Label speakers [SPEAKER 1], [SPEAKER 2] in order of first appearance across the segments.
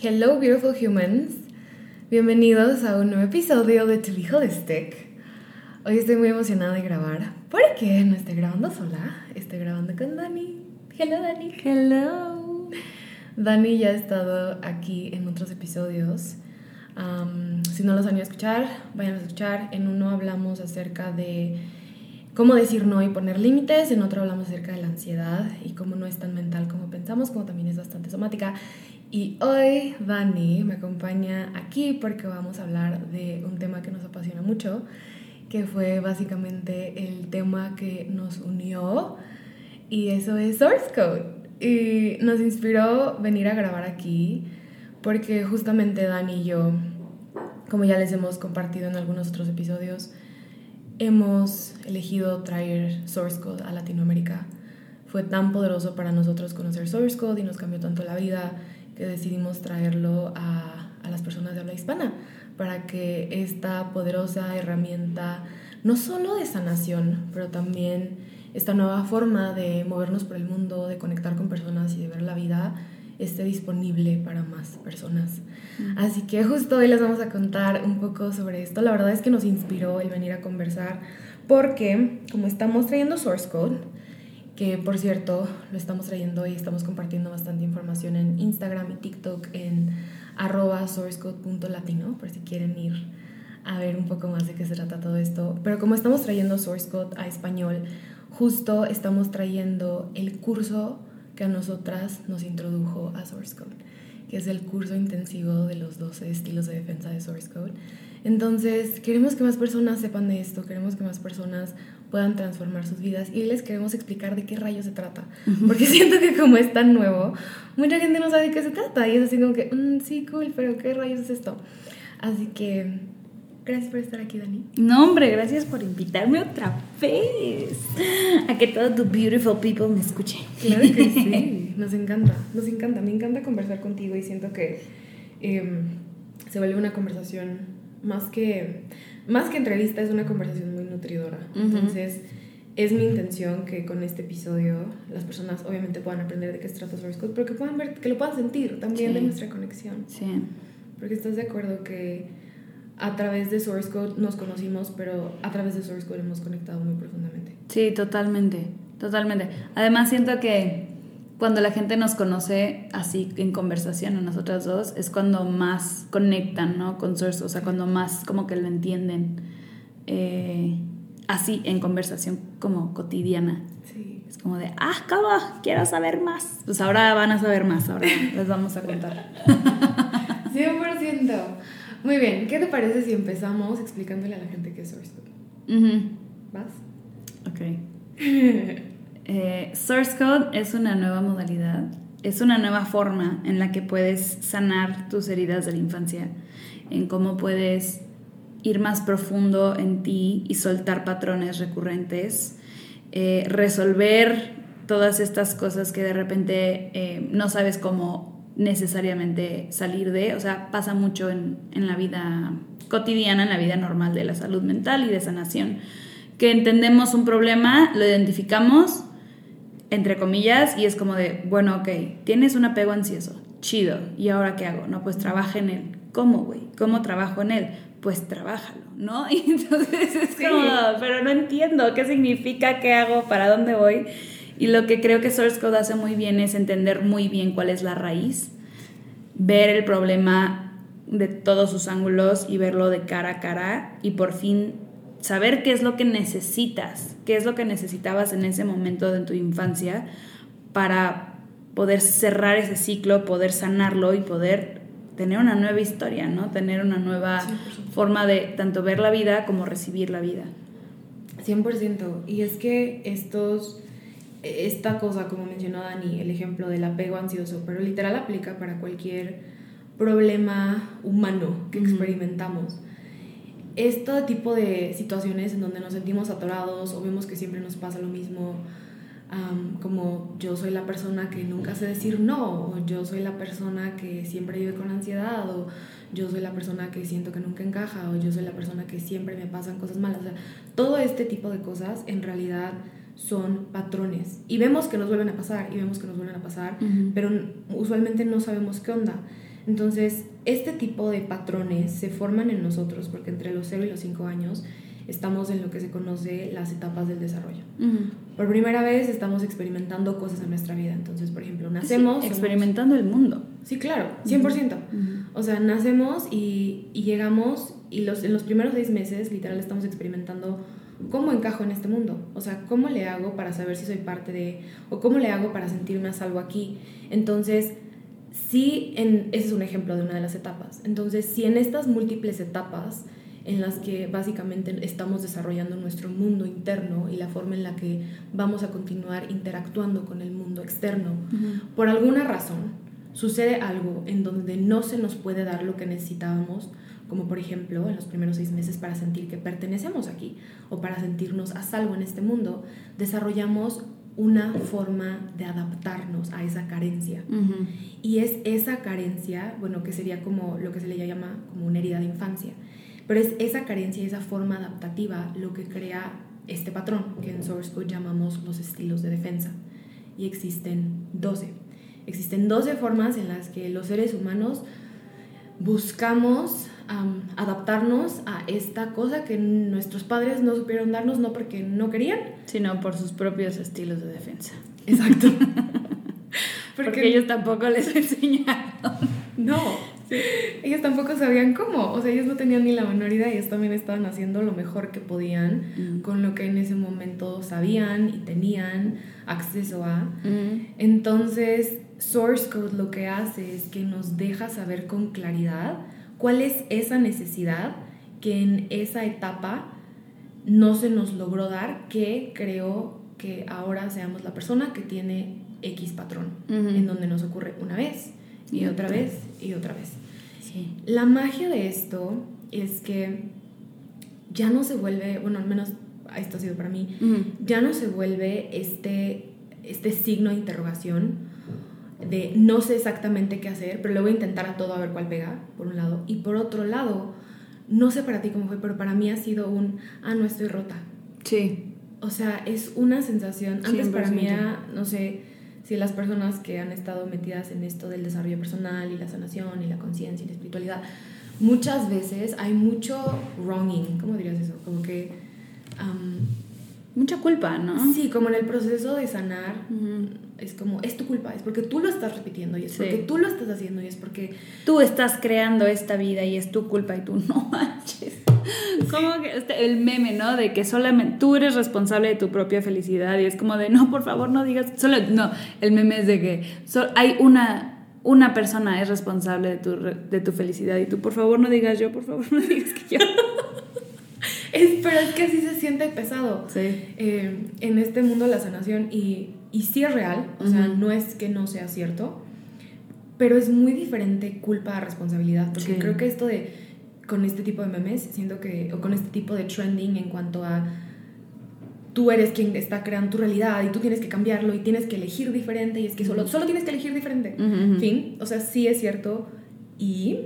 [SPEAKER 1] Hello, beautiful humans. Bienvenidos a un nuevo episodio de Tu Hijo de Stick. Hoy estoy muy emocionada de grabar porque no estoy grabando sola, estoy grabando con Dani. Hello, Dani.
[SPEAKER 2] Hello.
[SPEAKER 1] Dani ya ha estado aquí en otros episodios. si no los han ido a escuchar, vayan a escuchar. En uno hablamos acerca de cómo decir no y poner límites, en otro hablamos acerca de la ansiedad y cómo no es tan mental como pensamos, como también es bastante somática. Y hoy Dani me acompaña aquí porque vamos a hablar de un tema que nos apasiona mucho, que fue básicamente el tema que nos unió y eso es Source Code. Y nos inspiró venir a grabar aquí porque justamente Dani y yo, como ya les hemos compartido en algunos otros episodios, hemos elegido traer Source Code a Latinoamérica. Fue tan poderoso para nosotros conocer Source Code y nos cambió tanto la vida que decidimos traerlo a, a las personas de habla hispana para que esta poderosa herramienta, no solo de sanación, pero también esta nueva forma de movernos por el mundo, de conectar con personas y de ver la vida, esté disponible para más personas. Así que justo hoy les vamos a contar un poco sobre esto. La verdad es que nos inspiró el venir a conversar porque como estamos trayendo Source Code, que por cierto lo estamos trayendo y estamos compartiendo bastante información en Instagram y TikTok en arroba sourcecode.latino por si quieren ir a ver un poco más de qué se trata todo esto. Pero como estamos trayendo Source Code a español, justo estamos trayendo el curso que a nosotras nos introdujo a Source Code, que es el curso intensivo de los 12 estilos de defensa de Source Code. Entonces, queremos que más personas sepan de esto, queremos que más personas puedan transformar sus vidas y les queremos explicar de qué rayos se trata. Porque siento que como es tan nuevo, mucha gente no sabe de qué se trata y es así como que, mm, sí, cool, pero ¿qué rayos es esto? Así que gracias por estar aquí, Dani.
[SPEAKER 2] No, hombre, gracias por invitarme otra vez a que todo tu beautiful people me escuchen.
[SPEAKER 1] Claro que sí, nos encanta, nos encanta, me encanta conversar contigo y siento que em, se vuelve una conversación más que más que entrevista, es una conversación nutridora. Entonces, es mi intención que con este episodio las personas obviamente puedan aprender de qué se trata Source Code, pero que puedan ver, que lo puedan sentir también de nuestra conexión.
[SPEAKER 2] Sí.
[SPEAKER 1] Porque estás de acuerdo que a través de Source Code nos conocimos, pero a través de Source Code hemos conectado muy profundamente.
[SPEAKER 2] Sí, totalmente, totalmente. Además siento que cuando la gente nos conoce así en conversación a nosotras dos, es cuando más conectan, ¿no? Con Source, o sea, cuando más como que lo entienden eh, así en conversación como cotidiana.
[SPEAKER 1] Sí.
[SPEAKER 2] Es como de, ah, ¿cómo? Quiero saber más. Pues ahora van a saber más, ahora les vamos a contar.
[SPEAKER 1] 100%. Muy bien, ¿qué te parece si empezamos explicándole a la gente qué es Source Code? ¿Vas?
[SPEAKER 2] Ok. Eh, source Code es una nueva modalidad, es una nueva forma en la que puedes sanar tus heridas de la infancia, en cómo puedes ir más profundo en ti y soltar patrones recurrentes, eh, resolver todas estas cosas que de repente eh, no sabes cómo necesariamente salir de, o sea, pasa mucho en, en la vida cotidiana, en la vida normal de la salud mental y de sanación, que entendemos un problema, lo identificamos, entre comillas, y es como de, bueno, ok, tienes un apego ansioso, chido, ¿y ahora qué hago? No, pues trabaja en él. ¿Cómo, güey? ¿Cómo trabajo en él? Pues trabájalo, ¿no? Y entonces es como, pero no entiendo qué significa, qué hago, para dónde voy. Y lo que creo que Source Code hace muy bien es entender muy bien cuál es la raíz, ver el problema de todos sus ángulos y verlo de cara a cara y por fin saber qué es lo que necesitas, qué es lo que necesitabas en ese momento de tu infancia para poder cerrar ese ciclo, poder sanarlo y poder tener una nueva historia, ¿no? Tener una nueva forma de tanto ver la vida como recibir la vida.
[SPEAKER 1] 100%. Y es que estos, esta cosa, como mencionó Dani, el ejemplo del apego ansioso, pero literal aplica para cualquier problema humano que experimentamos. Este tipo de situaciones en donde nos sentimos atorados o vemos que siempre nos pasa lo mismo, como yo soy la persona que nunca sé decir no, o yo soy la persona que siempre vive con ansiedad, o yo soy la persona que siento que nunca encaja, o yo soy la persona que siempre me pasan cosas malas. O sea, todo este tipo de cosas en realidad son patrones. Y vemos que nos vuelven a pasar, y vemos que nos vuelven a pasar, pero usualmente no sabemos qué onda. Entonces, este tipo de patrones se forman en nosotros porque entre los 0 y los 5 años estamos en lo que se conoce las etapas del desarrollo. Por primera vez estamos experimentando cosas en nuestra vida. Entonces, por ejemplo, nacemos...
[SPEAKER 2] experimentando el mundo.
[SPEAKER 1] Sí, claro, 100%. O sea, nacemos y, llegamos y los, en los primeros seis meses literal estamos experimentando cómo encajo en este mundo. O sea, cómo le hago para saber si soy parte de... o cómo le hago para sentirme a salvo aquí. Entonces, sí, en, ese es un ejemplo de una de las etapas. Entonces, si en estas múltiples etapas en las que básicamente estamos desarrollando nuestro mundo interno y la forma en la que vamos a continuar interactuando con el mundo externo. Por alguna razón, sucede algo en donde no se nos puede dar lo que necesitábamos, como por ejemplo en los primeros seis meses para sentir que pertenecemos aquí o para sentirnos a salvo en este mundo, desarrollamos una forma de adaptarnos a esa carencia. Y es esa carencia, bueno, que sería como lo que se le llama como una herida de infancia. Pero es esa carencia, esa forma adaptativa lo que crea este patrón que en Source Code llamamos los estilos de defensa. Y existen 12. Existen 12 formas en las que los seres humanos buscamos adaptarnos a esta cosa que nuestros padres no supieron darnos, no porque no querían,
[SPEAKER 2] sino por sus propios estilos de defensa.
[SPEAKER 1] Exacto.
[SPEAKER 2] porque, porque ellos tampoco les enseñaron.
[SPEAKER 1] No, ellos tampoco sabían cómo, o sea, ellos no tenían ni la menor idea ellos también estaban haciendo lo mejor que podían mm. con lo que en ese momento sabían y tenían acceso a. Mm. Entonces, Source Code lo que hace es que nos deja saber con claridad cuál es esa necesidad que en esa etapa no se nos logró dar, que creo que ahora seamos la persona que tiene X patrón, en donde nos ocurre una vez y otra vez y otra vez. La magia de esto es que ya no se vuelve, bueno, al menos esto ha sido para mí, ya no se vuelve este, este signo de interrogación de no sé exactamente qué hacer, pero le voy a intentar a todo a ver cuál pega, por un lado. Y por otro lado, no sé para ti cómo fue, pero para mí ha sido un, ah, no estoy rota.
[SPEAKER 2] Sí.
[SPEAKER 1] O sea, es una sensación, antes para mí era, no sé, si las personas que han estado metidas en esto del desarrollo personal y la sanación y la conciencia y la espiritualidad, muchas veces hay mucho wronging, ¿cómo dirías eso? Como que...
[SPEAKER 2] Mucha culpa, ¿no?
[SPEAKER 1] Sí, como en el proceso de sanar, es como, es tu culpa, es porque tú lo estás repitiendo y es porque tú lo estás haciendo y es porque...
[SPEAKER 2] Tú estás creando esta vida y es tu culpa y tú no manches. Como que este, el meme, ¿no? De que solamente tú eres responsable de tu propia felicidad y es como de, no, por favor, no digas, solo, no, el meme es de que hay una, una persona es responsable de tu, de tu felicidad y tú, por favor, no digas yo, por favor, no digas que yo.
[SPEAKER 1] es, pero es que así se siente pesado
[SPEAKER 2] sí.
[SPEAKER 1] Eh, en este mundo la sanación y, y sí es real, o sea, no es que no sea cierto, pero es muy diferente culpa a responsabilidad, porque creo que esto de con este tipo de memes, siento que, o con este tipo de trending en cuanto a tú eres quien está creando tu realidad y tú tienes que cambiarlo y tienes que elegir diferente y es que solo, solo tienes que elegir diferente. En fin, o sea, sí es cierto y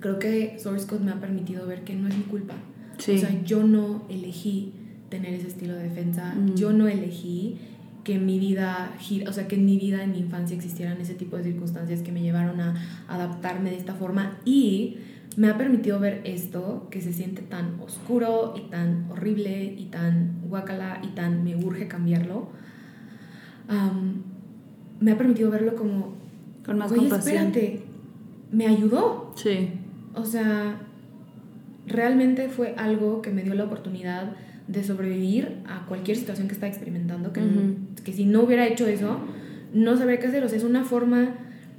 [SPEAKER 1] creo que Source Code me ha permitido ver que no es mi culpa. O sea, yo no elegí tener ese estilo de defensa, yo no elegí que en mi vida, o sea, que en mi vida, en mi infancia existieran ese tipo de circunstancias que me llevaron a adaptarme de esta forma y me ha permitido ver esto que se siente tan oscuro y tan horrible y tan guacala y tan me urge cambiarlo. me ha permitido verlo como...
[SPEAKER 2] Con más compasión.
[SPEAKER 1] espérate, me ayudó.
[SPEAKER 2] Sí.
[SPEAKER 1] O sea, realmente fue algo que me dio la oportunidad de sobrevivir a cualquier situación que estaba experimentando, que, que si no hubiera hecho eso, no sabría qué hacer. O sea, es una forma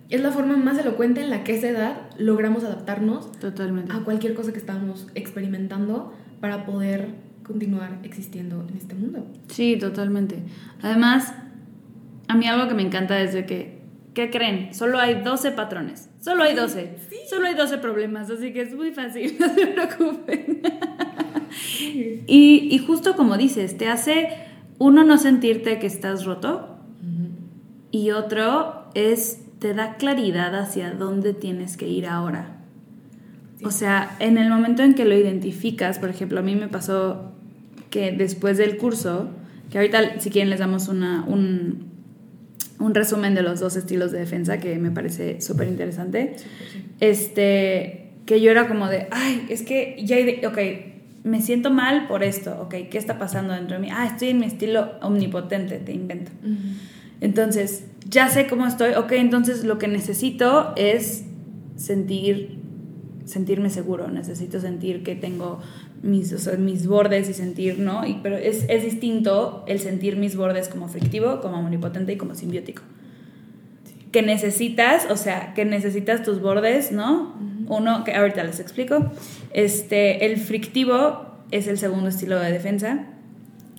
[SPEAKER 1] es la forma más elocuente en la que a esa edad logramos adaptarnos
[SPEAKER 2] Totalmente.
[SPEAKER 1] a cualquier cosa que estábamos experimentando para poder continuar existiendo en este mundo.
[SPEAKER 2] Sí, totalmente. Además, a mí algo que me encanta es de que, ¿qué creen? Solo hay 12 patrones. Solo hay 12. Solo hay 12 problemas, así que es muy fácil, no se preocupen. y, y justo como dices, te hace uno no sentirte que estás roto y otro es te da claridad hacia dónde tienes que ir ahora. O sea, en el momento en que lo identificas, por ejemplo, a mí me pasó que después del curso, que ahorita si quieren les damos una, un, un resumen de los dos estilos de defensa que me parece súper interesante, este, que yo era como de, ay, es que ya, ok, me siento mal por esto, ok, ¿qué está pasando dentro de mí? Ah, estoy en mi estilo omnipotente, te invento. Entonces, ya sé cómo estoy, ok, entonces lo que necesito es sentir, sentirme seguro, necesito sentir que tengo mis, mis bordes y sentir, ¿no? Y, pero es, es, distinto el sentir mis bordes como frictivo, como omnipotente y como simbiótico. Que necesitas, o sea, que necesitas tus bordes, ¿no? Uno, que ahorita les explico. Este, el frictivo es el segundo estilo de defensa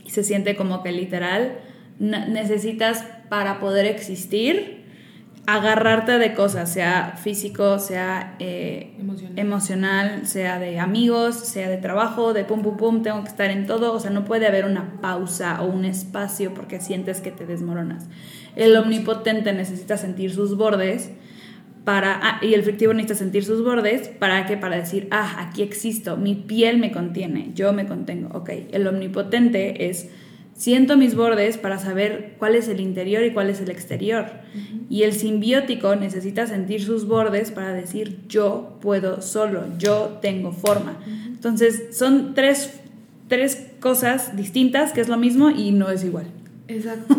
[SPEAKER 2] y se siente como que literal necesitas para poder existir agarrarte de cosas, sea físico, sea eh, emocional. sea de amigos, sea de trabajo, de pum pum pum, tengo que estar en todo, o sea, no puede haber una pausa o un espacio porque sientes que te desmoronas. El omnipotente necesita sentir sus bordes para, ah, y el frictivo necesita sentir sus bordes, ¿para qué? Para decir, ah, aquí existo, mi piel me contiene, yo me contengo, ok. El omnipotente es Siento mis bordes para saber cuál es el interior y cuál es el exterior. Y el simbiótico necesita sentir sus bordes para decir yo puedo solo, yo tengo forma. Entonces son tres, cosas distintas que es lo mismo y no es igual.
[SPEAKER 1] Exacto.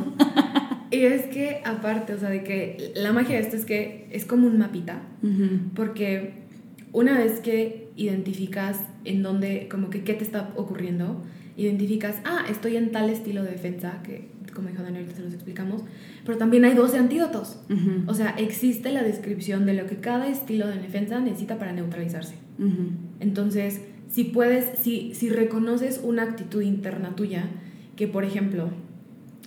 [SPEAKER 1] y es que aparte, o sea, de que la magia de esto es que es como un mapita, porque una vez que identificas en dónde, como que qué te está ocurriendo, identificas, ah, estoy en tal estilo de defensa, que como dijo Daniel, se los explicamos, pero también hay 12 antídotos. O sea, existe la descripción de lo que cada estilo de defensa necesita para neutralizarse. Entonces, si puedes, si, si reconoces una actitud interna tuya, que por ejemplo,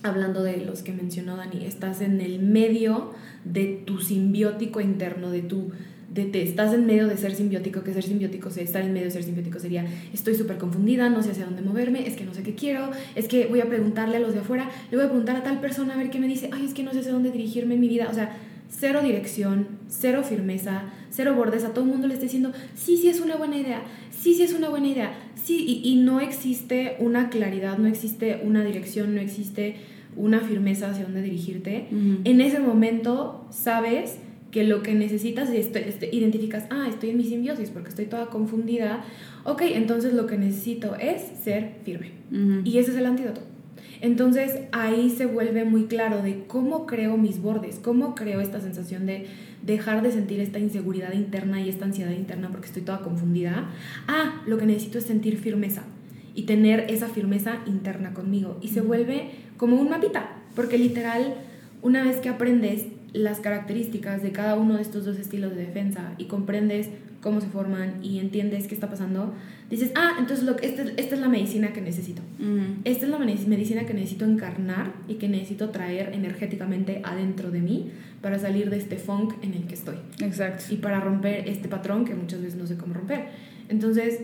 [SPEAKER 1] hablando de los que mencionó Dani, estás en el medio de tu simbiótico interno, de tu de te estás en medio de ser simbiótico, que ser simbiótico, estar en medio de ser simbiótico sería estoy súper confundida, no sé hacia dónde moverme, es que no sé qué quiero, es que voy a preguntarle a los de afuera, le voy a preguntar a tal persona a ver qué me dice, ay, es que no sé hacia dónde dirigirme en mi vida, o sea, cero dirección, cero firmeza, cero bordes, a todo el mundo le está diciendo, sí, sí es una buena idea, sí, sí es una buena idea, sí, y, no existe una claridad, no existe una dirección, no existe una firmeza hacia dónde dirigirte. En ese momento sabes que lo que necesitas es este, identificas, ah, estoy en mi simbiosis porque estoy toda confundida. Ok, entonces lo que necesito es ser firme. Y ese es el antídoto. Entonces ahí se vuelve muy claro de cómo creo mis bordes, cómo creo esta sensación de dejar de sentir esta inseguridad interna y esta ansiedad interna porque estoy toda confundida. Ah, lo que necesito es sentir firmeza y tener esa firmeza interna conmigo. Y se vuelve como un mapita, porque literal, una vez que aprendes las características de cada uno de estos dos estilos de defensa y comprendes cómo se forman y entiendes qué está pasando, dices, ah, entonces lo que, esta, esta es la medicina que necesito. Esta es la medicina que necesito encarnar y que necesito traer energéticamente adentro de mí para salir de este funk en el que estoy.
[SPEAKER 2] Exacto.
[SPEAKER 1] Y para romper este patrón que muchas veces no sé cómo romper. Entonces,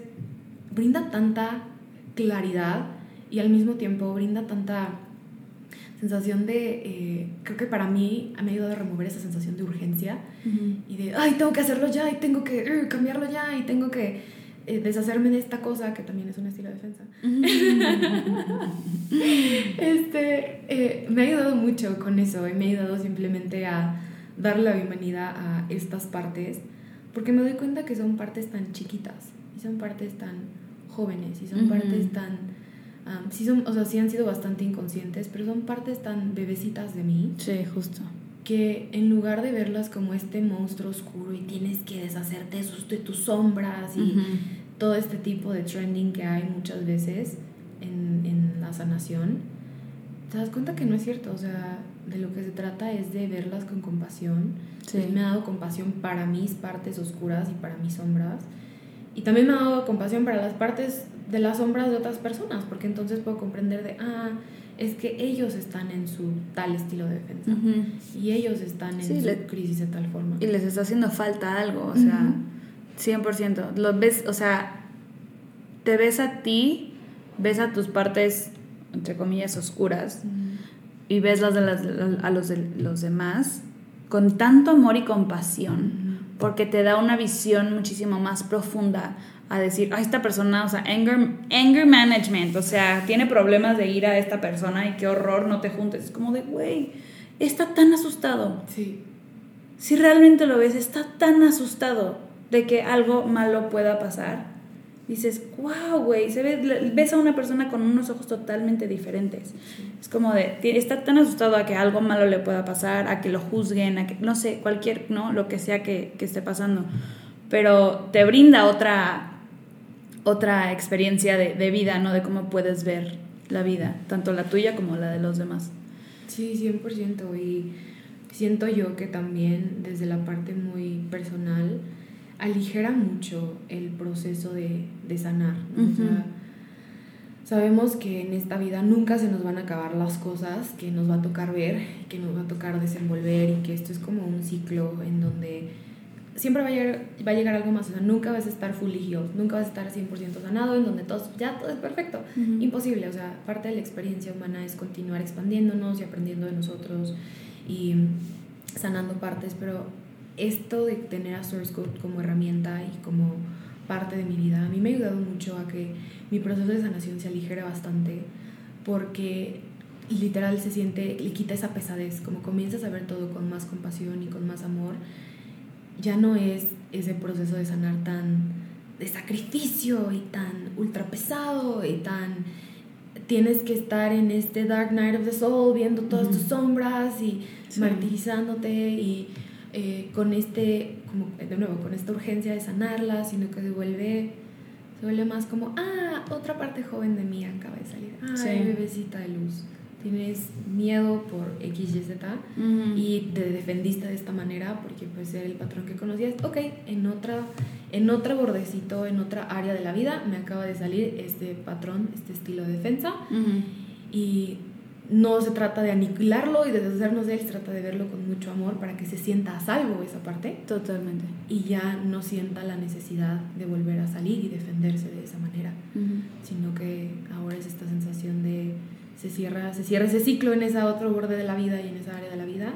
[SPEAKER 1] brinda tanta claridad y al mismo tiempo brinda tanta sensación de, eh, creo que para mí me ha ayudado a remover esa sensación de urgencia y de, ay, tengo que hacerlo ya y tengo que uh, cambiarlo ya y tengo que eh, deshacerme de esta cosa, que también es un estilo de defensa. este, eh, me ha ayudado mucho con eso y me ha ayudado simplemente a darle la bienvenida a estas partes, porque me doy cuenta que son partes tan chiquitas y son partes tan jóvenes y son partes tan sí, son, o sea, sí han sido bastante inconscientes, pero son partes tan bebecitas de mí.
[SPEAKER 2] Sí, justo.
[SPEAKER 1] Que en lugar de verlas como este monstruo oscuro y tienes que deshacerte de tus sombras y todo este tipo de trending que hay muchas veces en, en la sanación, te das cuenta que no es cierto. O sea, de lo que se trata es de verlas con compasión. Sí. me ha dado compasión para mis partes oscuras y para mis sombras. Y también me ha dado compasión para las partes de las sombras de otras personas, porque entonces puedo comprender de, ah, es que ellos están en su tal estilo de defensa y ellos están en su crisis de tal forma.
[SPEAKER 2] Y les está haciendo falta algo, o sea, 100%. Lo ves, o sea, te ves a ti, ves a tus partes, entre comillas, oscuras, y ves las de las, a los de los demás con tanto amor y compasión, porque te da una visión muchísimo más profunda a decir, a esta persona, o sea, anger, anger management, o sea, tiene problemas de ir a esta persona y qué horror, no te juntes. Es como de, güey, está tan asustado.
[SPEAKER 1] Sí.
[SPEAKER 2] Si realmente lo ves, está tan asustado de que algo malo pueda pasar. Dices, wow, güey, se ve, ves a una persona con unos ojos totalmente diferentes. Es como de, está tan asustado a que algo malo le pueda pasar, a que lo juzguen, a que, no sé, cualquier, ¿no? Lo que sea que, que esté pasando. Pero te brinda otra otra experiencia de, de, vida, ¿no? De cómo puedes ver la vida, tanto la tuya como la de los demás.
[SPEAKER 1] Sí, 100%. Y siento yo que también desde la parte muy personal aligera mucho el proceso de, de sanar. o sea, sabemos que en esta vida nunca se nos van a acabar las cosas que nos va a tocar ver, que nos va a tocar desenvolver y que esto es como un ciclo en donde siempre va a, llegar, va a llegar algo más, o sea, nunca vas a estar fully healed, nunca vas a estar 100% sanado, en donde todo, ya todo es perfecto, imposible, o sea, parte de la experiencia humana es continuar expandiéndonos y aprendiendo de nosotros y sanando partes, pero esto de tener a Source Code como herramienta y como parte de mi vida, a mí me ha ayudado mucho a que mi proceso de sanación se aligere bastante, porque literal se siente, le quita esa pesadez, como comienzas a ver todo con más compasión y con más amor, ya no es ese proceso de sanar tan de sacrificio y tan ultra pesado y tan tienes que estar en este dark night of the soul viendo todas tus sombras y martirizándote y eh, con este como de nuevo con esta urgencia de sanarla sino que se vuelve se vuelve más como ah otra parte joven de mí acaba de salir. Ah bebecita de luz tienes miedo por X, Y, Z y te defendiste de esta manera porque pues era el patrón que conocías, ok, en otra, en otro bordecito, en otra área de la vida me acaba de salir este patrón, este estilo de defensa. Y no se trata de aniquilarlo y de deshacernos de él, se trata de verlo con mucho amor para que se sienta a salvo esa parte.
[SPEAKER 2] Totalmente.
[SPEAKER 1] Y ya no sienta la necesidad de volver a salir y defenderse de esa manera, sino que ahora es esta sensación de se cierra, se cierra ese ciclo en ese otro borde de la vida y en esa área de la vida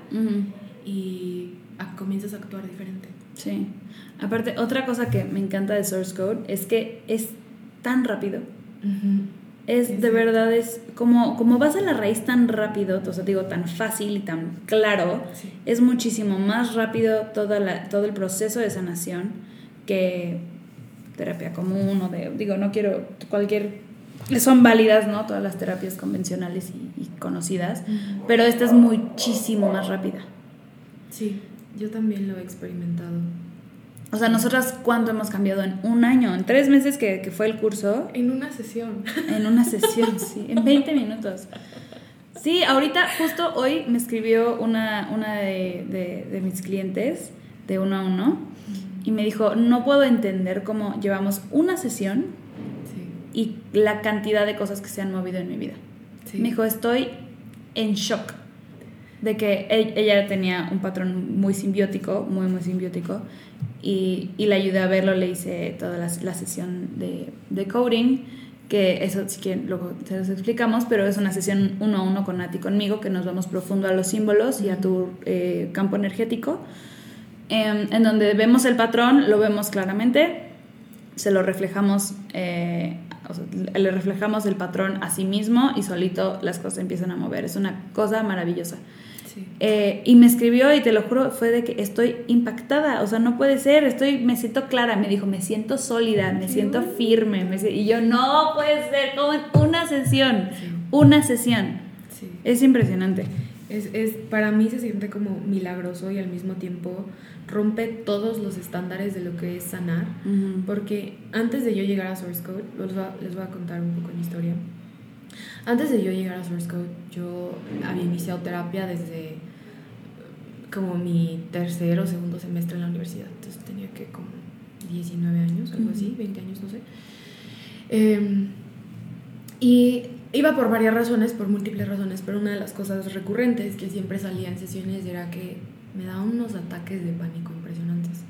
[SPEAKER 1] y comienzas a actuar diferente.
[SPEAKER 2] Sí. Aparte, otra cosa que me encanta de Source Code es que es tan rápido. Es de verdad, es como, como vas a la raíz tan rápido, o sea, digo, tan fácil y tan claro, es muchísimo más rápido toda la, todo el proceso de sanación que terapia común o de, digo, no quiero cualquier son válidas, ¿no? Todas las terapias convencionales y, conocidas, pero esta es muchísimo más rápida.
[SPEAKER 1] Sí, yo también lo he experimentado.
[SPEAKER 2] O sea, nosotras cuánto hemos cambiado en un año, en tres meses que, que fue el curso.
[SPEAKER 1] En una sesión.
[SPEAKER 2] En una sesión, sí, en 20 minutos. Sí, ahorita justo hoy me escribió una, una de, de, de mis clientes de uno a uno y me dijo, no puedo entender cómo llevamos una sesión y la cantidad de cosas que se han movido en mi vida. Me dijo, estoy en shock de que e-, ella tenía un patrón muy simbiótico, muy, muy simbiótico, y, y le ayudé a verlo, le hice toda la, la sesión de, de, coding, que eso sí que luego te los explicamos, pero es una sesión uno a uno con Nati conmigo, que nos vamos profundo a los símbolos y a tu eh, campo energético, em, en donde vemos el patrón, lo vemos claramente, se lo reflejamos eh, le reflejamos el patrón a sí mismo y solito las cosas empiezan a mover. Es una cosa maravillosa. Eh, y me escribió y te lo juro, fue de que estoy impactada, o sea, no puede ser, estoy, me siento clara, me dijo, me siento sólida, me siento firme, y yo, no puede ser, como una sesión, una sesión. Es impresionante.
[SPEAKER 1] Es, es, para mí se siente como milagroso y al mismo tiempo rompe todos los estándares de lo que es sanar, porque antes de yo llegar a Source Code, les voy, a, contar un poco mi historia. Antes de yo llegar a Source Code, yo había iniciado terapia desde como mi tercer o segundo semestre en la universidad, entonces tenía que como 19 años, algo así, 20 años, no sé. Em, y iba por varias razones, por múltiples razones, pero una de las cosas recurrentes que siempre salía en sesiones era que me daban unos ataques de pánico impresionantes.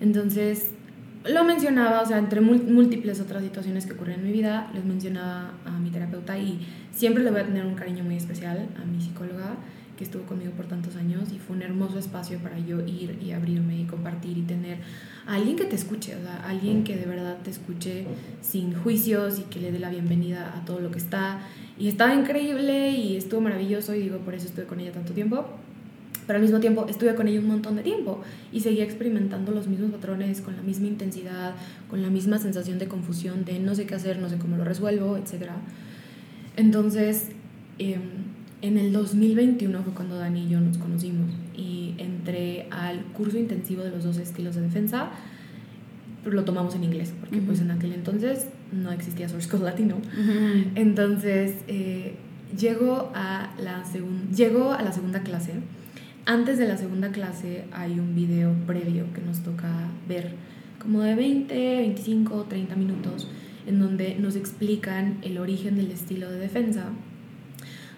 [SPEAKER 1] Entonces, lo mencionaba, o sea, entre múltiples otras situaciones que ocurren en mi vida, les mencionaba a mi terapeuta y siempre le voy a tener un cariño muy especial a mi psicóloga que estuvo conmigo por tantos años y fue un hermoso espacio para yo ir y abrirme y compartir y tener a alguien que te escuche, o sea, alguien que de verdad te escuche sin juicios y que le dé la bienvenida a todo lo que está. Y estaba increíble y estuvo maravilloso y digo, por eso estuve con ella tanto tiempo. Pero al mismo tiempo estuve con ella un montón de tiempo y seguía experimentando los mismos patrones con la misma intensidad, con la misma sensación de confusión, de no sé qué hacer, no sé cómo lo resuelvo, etc. Entonces, eh, en el 2021 fue cuando Dani y yo nos conocimos y entré al curso intensivo de los dos estilos de defensa. Lo tomamos en inglés, porque pues en aquel entonces no existía Source Code Latino. Entonces, eh, llego, a la llego a la segunda clase. Antes de la segunda clase hay un video previo que nos toca ver, como de 20, 25, 30 minutos, en donde nos explican el origen del estilo de defensa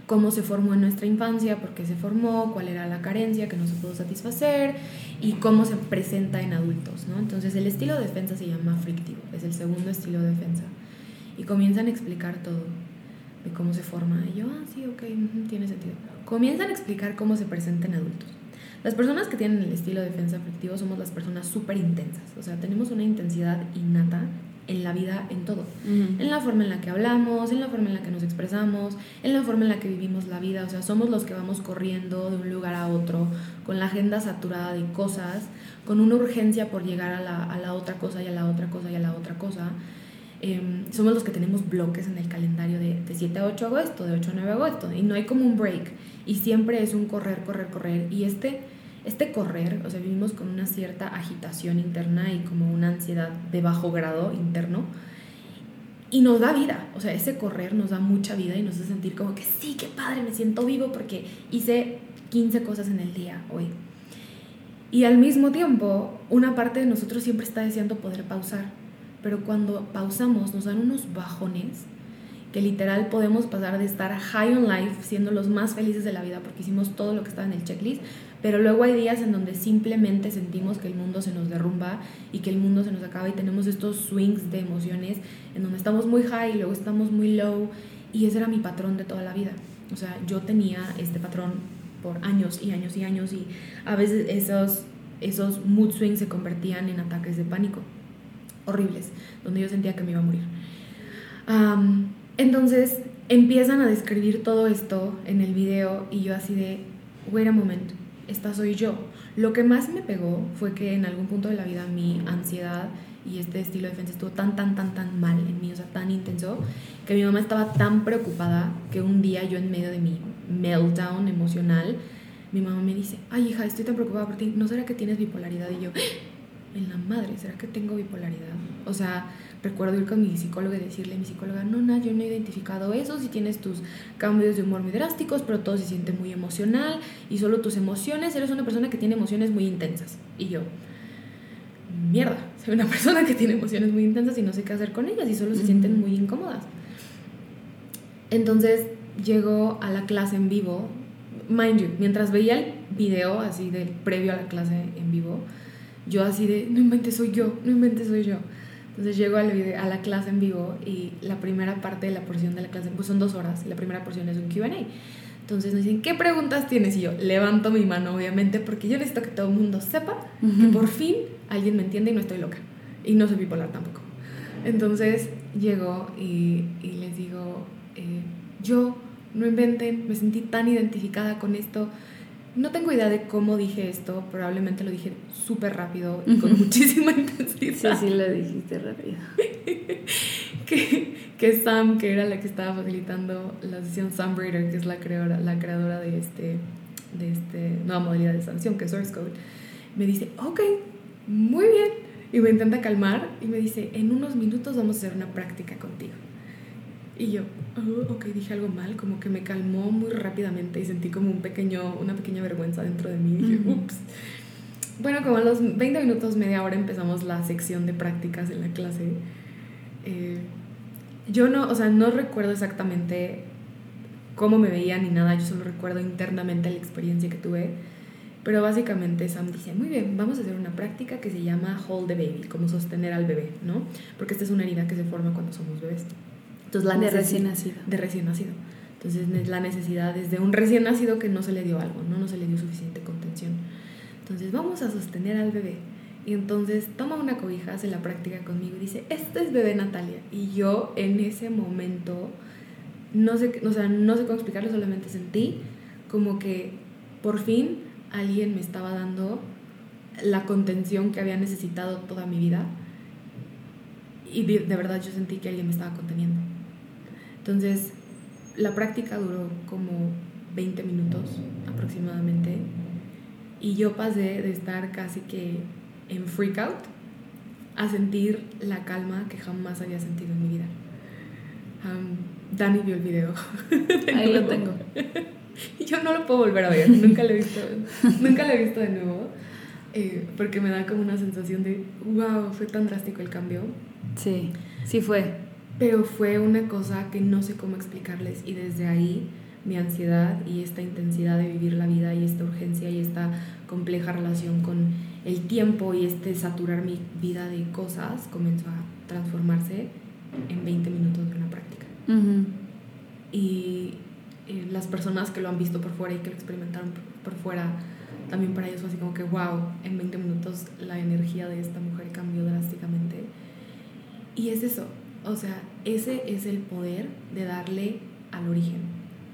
[SPEAKER 1] cómo se formó en nuestra infancia, por qué se formó, cuál era la carencia que no se pudo satisfacer y cómo se presenta en adultos. ¿no? Entonces el estilo de defensa se llama frictivo, es el segundo estilo de defensa. Y comienzan a explicar todo de cómo se forma. Y yo, ah, sí, ok, tiene sentido. Comienzan a explicar cómo se presenta en adultos. Las personas que tienen el estilo de defensa frictivo somos las personas súper intensas, o sea, tenemos una intensidad innata en la vida, en todo. En la forma en la que hablamos, en la forma en la que nos expresamos, en la forma en la que vivimos la vida. O sea, somos los que vamos corriendo de un lugar a otro, con la agenda saturada de cosas, con una urgencia por llegar a la, a la otra cosa y a la otra cosa y a la otra cosa. Em, somos los que tenemos bloques en el calendario de, de 7 a 8 hago esto, de 8 a 9 hago esto. Y no hay como un break. Y siempre es un correr, correr, correr. Y este este correr, o sea, vivimos con una cierta agitación interna y como una ansiedad de bajo grado interno. Y nos da vida, o sea, ese correr nos da mucha vida y nos hace sentir como que sí, qué padre, me siento vivo porque hice 15 cosas en el día hoy. Y al mismo tiempo, una parte de nosotros siempre está deseando poder pausar, pero cuando pausamos nos dan unos bajones que literal podemos pasar de estar high on life, siendo los más felices de la vida porque hicimos todo lo que estaba en el checklist, pero luego hay días en donde simplemente sentimos que el mundo se nos derrumba y que el mundo se nos acaba y tenemos estos swings de emociones en donde estamos muy high y luego estamos muy low y ese era mi patrón de toda la vida. O sea, yo tenía este patrón por años y años y años y a veces esos, esos mood swings se convertían en ataques de pánico horribles, donde yo sentía que me iba a morir. entonces empiezan a describir todo esto en el video y yo así de, wait a moment, esta soy yo. Lo que más me pegó fue que en algún punto de la vida mi ansiedad y este estilo de defensa estuvo tan, tan, tan, tan mal en mí, o sea, tan intenso, que mi mamá estaba tan preocupada que un día yo en medio de mi meltdown emocional, mi mamá me dice, ay hija, estoy tan preocupada por ti, ¿no será que tienes bipolaridad? Y yo, en la madre, ¿será que tengo bipolaridad? O sea, recuerdo ir con mi psicóloga y decirle a mi psicóloga, no, no, yo no he identificado eso, si tienes tus cambios de humor muy drásticos, pero todo se siente muy emocional y solo tus emociones, eres una persona que tiene emociones muy intensas. Y yo, mierda, soy una persona que tiene emociones muy intensas y no sé qué hacer con ellas y solo se sienten muy incómodas. Entonces llego a la clase en vivo, mind you, mientras veía el video así del previo a la clase en vivo, yo así de, no inventes soy yo, no inventes soy yo. Entonces llego al video, a la clase en vivo y la primera parte de la porción de la clase, pues son dos horas y la primera porción es un QA. Entonces me dicen, ¿qué preguntas tienes? Y yo levanto mi mano, obviamente, porque yo necesito que todo el mundo sepa que por fin alguien me entiende y no estoy loca. Y no soy bipolar tampoco. Entonces llego y, y les digo, eh, yo no inventen, me sentí tan identificada con esto no tengo idea de cómo dije esto, probablemente lo dije súper rápido y con muchísima intensidad.
[SPEAKER 2] Sí, sí, lo dijiste rápido.
[SPEAKER 1] que, que, Sam, que era la que estaba facilitando la sesión, Sam Brader, que es la creadora, la creadora de, este, de este nueva modalidad de sanción, que es Source Code, me dice, ok, muy bien. Y me intenta calmar y me dice, en unos minutos vamos a hacer una práctica contigo. Y yo, oh, ok, dije algo mal, como que me calmó muy rápidamente y sentí como un pequeño, una pequeña vergüenza dentro de mí. Y dije, ups. Bueno, como a los 20 minutos, media hora empezamos la sección de prácticas en la clase. Eh, yo no, o sea, no recuerdo exactamente cómo me veía ni nada, yo solo recuerdo internamente la experiencia que tuve. Pero básicamente Sam dice, muy bien, vamos a hacer una práctica que se llama hold the baby, como sostener al bebé, ¿no? Porque esta es una herida que se forma cuando somos bebés.
[SPEAKER 2] Entonces, la de recién nacido.
[SPEAKER 1] De recién nacido. Entonces la necesidad es de un recién nacido que no se le dio algo, ¿no? No se le dio suficiente contención. Entonces vamos a sostener al bebé. Y entonces toma una cobija, hace la práctica conmigo y dice, este es bebé Natalia. Y yo en ese momento, no sé, o sea, no sé cómo explicarlo, solamente sentí como que por fin alguien me estaba dando la contención que había necesitado toda mi vida. Y de, de verdad yo sentí que alguien me estaba conteniendo. Entonces, la práctica duró como 20 minutos aproximadamente. Y yo pasé de estar casi que en freak out a sentir la calma que jamás había sentido en mi vida. Dani vio el video.
[SPEAKER 2] Ahí lo tengo.
[SPEAKER 1] Yo no lo puedo volver a ver, nunca lo he visto, nunca lo he visto de nuevo, eh, porque me da como una sensación de, wow, fue tan drástico el cambio.
[SPEAKER 2] Sí, sí fue.
[SPEAKER 1] Pero fue una cosa que no sé cómo explicarles y desde ahí mi ansiedad y esta intensidad de vivir la vida y esta urgencia y esta compleja relación con el tiempo y este saturar mi vida de cosas comenzó a transformarse en 20 minutos de una práctica. Y eh, las personas que lo han visto por fuera y que lo experimentaron por, fuera, también para ellos fue así como que, wow, en 20 minutos la energía de esta mujer cambió drásticamente. Y es eso, o sea, ese es el poder de darle al origen,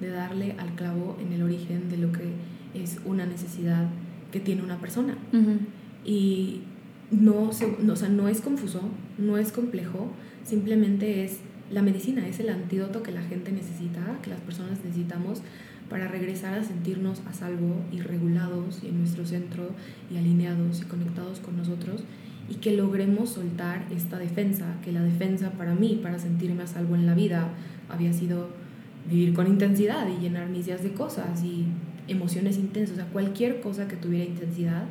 [SPEAKER 1] de darle al clavo en el origen de lo que es una necesidad que tiene una persona. Y no, o sea, no es confuso, no es complejo, simplemente es la medicina es el antídoto que la gente necesita, que las personas necesitamos para regresar a sentirnos a salvo y regulados y en nuestro centro y alineados y conectados con nosotros y que logremos soltar esta defensa, que la defensa para mí, para sentirme a salvo en la vida, había sido vivir con intensidad y llenar mis días de cosas y emociones intensas, o sea, cualquier cosa que tuviera intensidad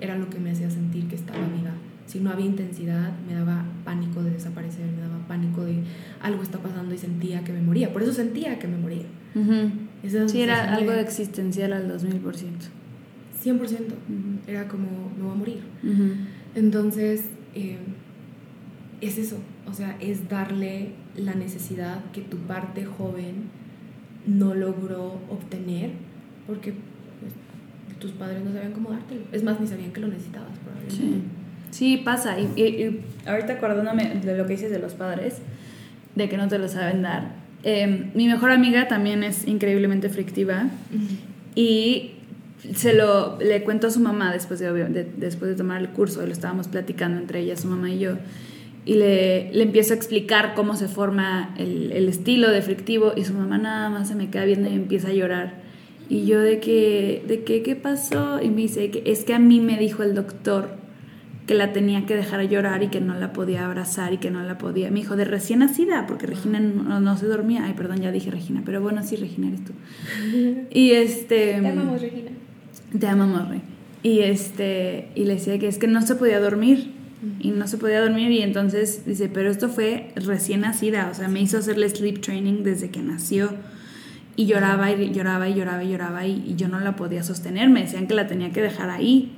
[SPEAKER 1] era lo que me hacía sentir que estaba viva si no había intensidad, me daba pánico de desaparecer, me daba pánico de algo está pasando y sentía que me moría. Por eso sentía que me moría.
[SPEAKER 2] sí, era algo de... existencial al 2000%.
[SPEAKER 1] 100%. Era como, me voy a morir. Entonces, eh, es eso. O sea, es darle la necesidad que tu parte joven no logró obtener porque pues, tus padres no sabían cómo dártelo. Es más, ni sabían que lo necesitabas, probablemente.
[SPEAKER 2] Sí, pasa. Y, ahorita acordándome de lo que dices de los padres, de que no te lo saben dar. Em, mi mejor amiga también es increíblemente frictiva y se lo le cuento a su mamá después de, después de tomar el curso, lo estábamos platicando entre ella, su mamá y yo, y le, le empiezo a explicar cómo se forma el, el, estilo de frictivo y su mamá nada más se me queda viendo y empieza a llorar. Y yo de que, de qué, qué pasó? Y me dice que es que a mí me dijo el doctor que la tenía que dejar llorar y que no la podía abrazar y que no la podía. Mi hijo de recién nacida, porque Regina no, se dormía. Ay, perdón, ya dije Regina, pero bueno, sí, Regina eres tú. Y este.
[SPEAKER 1] Te amamos, Regina.
[SPEAKER 2] Te amamos, Rey. Y este. Y le decía que es que no se podía dormir. Y no se podía dormir. Y entonces dice, pero esto fue recién nacida. O sea, me hizo hacerle sleep training desde que nació. Y lloraba y lloraba y lloraba y lloraba y, y yo no la podía sostener. Me decían que la tenía que dejar ahí.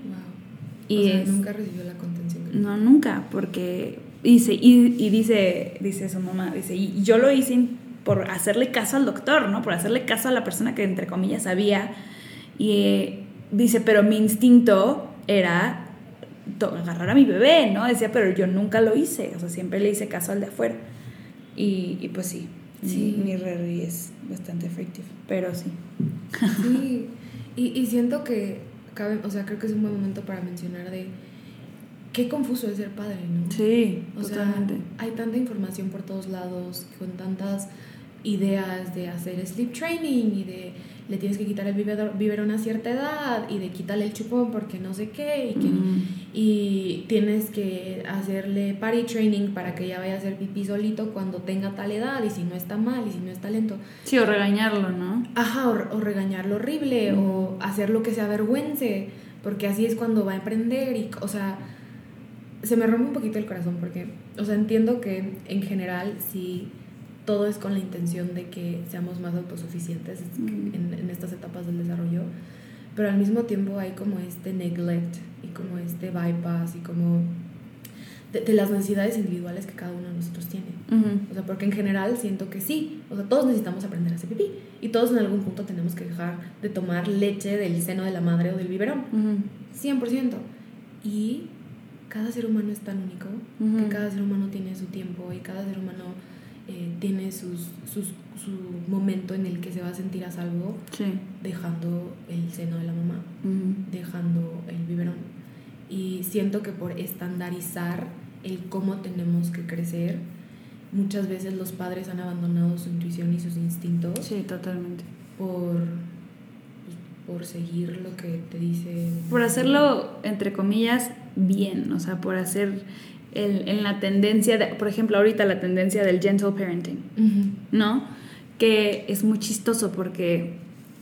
[SPEAKER 1] Y nunca recibió la contención.
[SPEAKER 2] No, nunca, porque dice, y, dice, dice su mamá, dice, y yo lo hice por hacerle caso al doctor, ¿no? Por hacerle caso a la persona que entre comillas sabía. Y eh, dice, pero mi instinto era agarrar a mi bebé, ¿no? Decía, pero yo nunca lo hice, o sea, siempre le hice caso al de afuera. Y, pues sí, sí. mi Rary es bastante efectivo, pero sí.
[SPEAKER 1] Sí, y, y siento que o sea, creo que es un buen momento para mencionar de qué confuso es ser padre, ¿no?
[SPEAKER 2] Sí,
[SPEAKER 1] o totalmente. Sea, hay tanta información por todos lados, con tantas ideas de hacer sleep training y de le tienes que quitar el vivero a una cierta edad y de quitarle el chupón porque no sé qué y, que, y tienes que hacerle party training para que ella vaya a hacer pipí solito cuando tenga tal edad y si no está mal y si no está lento.
[SPEAKER 2] Sí, o regañarlo, ¿no?
[SPEAKER 1] Ajá, o, regañarlo horrible o hacer lo que se avergüence porque así es cuando va a emprender y, o sea, se me rompe un poquito el corazón porque, o sea, entiendo que en general sí todo es con la intención de que seamos más autosuficientes en, en estas etapas del desarrollo, pero al mismo tiempo hay como este neglect y como este bypass y como de, las necesidades individuales que cada uno de nosotros tiene. O sea, porque en general siento que sí, o sea, todos necesitamos aprender a hacer pipí y todos en algún punto tenemos que dejar de tomar leche del seno de la madre o del biberón. 100%. Y cada ser humano es tan único que cada ser humano tiene su tiempo y cada ser humano eh, tiene sus, sus, su momento en el que se va a sentir a salvo dejando el seno de la mamá, dejando el biberón. Y siento que por estandarizar el cómo tenemos que crecer, muchas veces los padres han abandonado su intuición y sus instintos.
[SPEAKER 2] Sí, totalmente.
[SPEAKER 1] Por, por seguir lo que te dice.
[SPEAKER 2] Por hacerlo, entre comillas, bien, o sea, por hacer el, en la tendencia, de, por ejemplo, ahorita la tendencia del gentle parenting, ¿no? Que es muy chistoso porque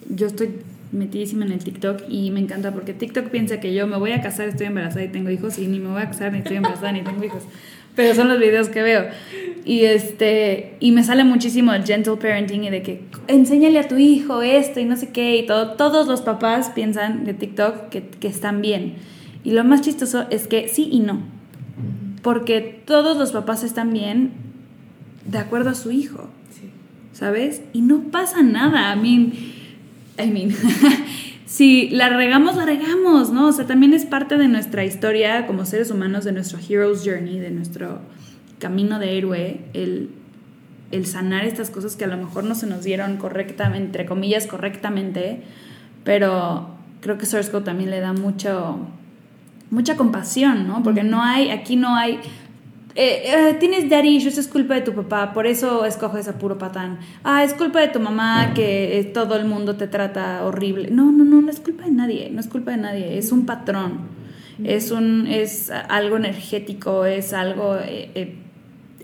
[SPEAKER 2] yo estoy metidísima en el TikTok y me encanta porque TikTok piensa que yo me voy a casar, estoy embarazada y tengo hijos y ni me voy a casar, ni estoy embarazada, ni tengo hijos. Pero son los videos que veo. Y, este, y me sale muchísimo el gentle parenting y de que enséñale a tu hijo esto y no sé qué y todo. Todos los papás piensan de TikTok que, que están bien. Y lo más chistoso es que sí y no. Porque todos los papás están bien de acuerdo a su hijo. ¿Sabes? Y no pasa nada. A mí I mean, si la regamos, la regamos, ¿no? O sea, también es parte de nuestra historia como seres humanos, de nuestro hero's journey, de nuestro camino de héroe, el, el sanar estas cosas que a lo mejor no se nos dieron correctamente, entre comillas, correctamente, pero creo que Source Code también le da mucho, mucha compasión, ¿no? Porque no hay, aquí no hay eh, eh, tienes daddy issues, es culpa de tu papá, por eso escoges a puro patán. Ah, es culpa de tu mamá que eh, todo el mundo te trata horrible. No, no, no, no es culpa de nadie, no es culpa de nadie, es un patrón, es, un, es algo energético, es algo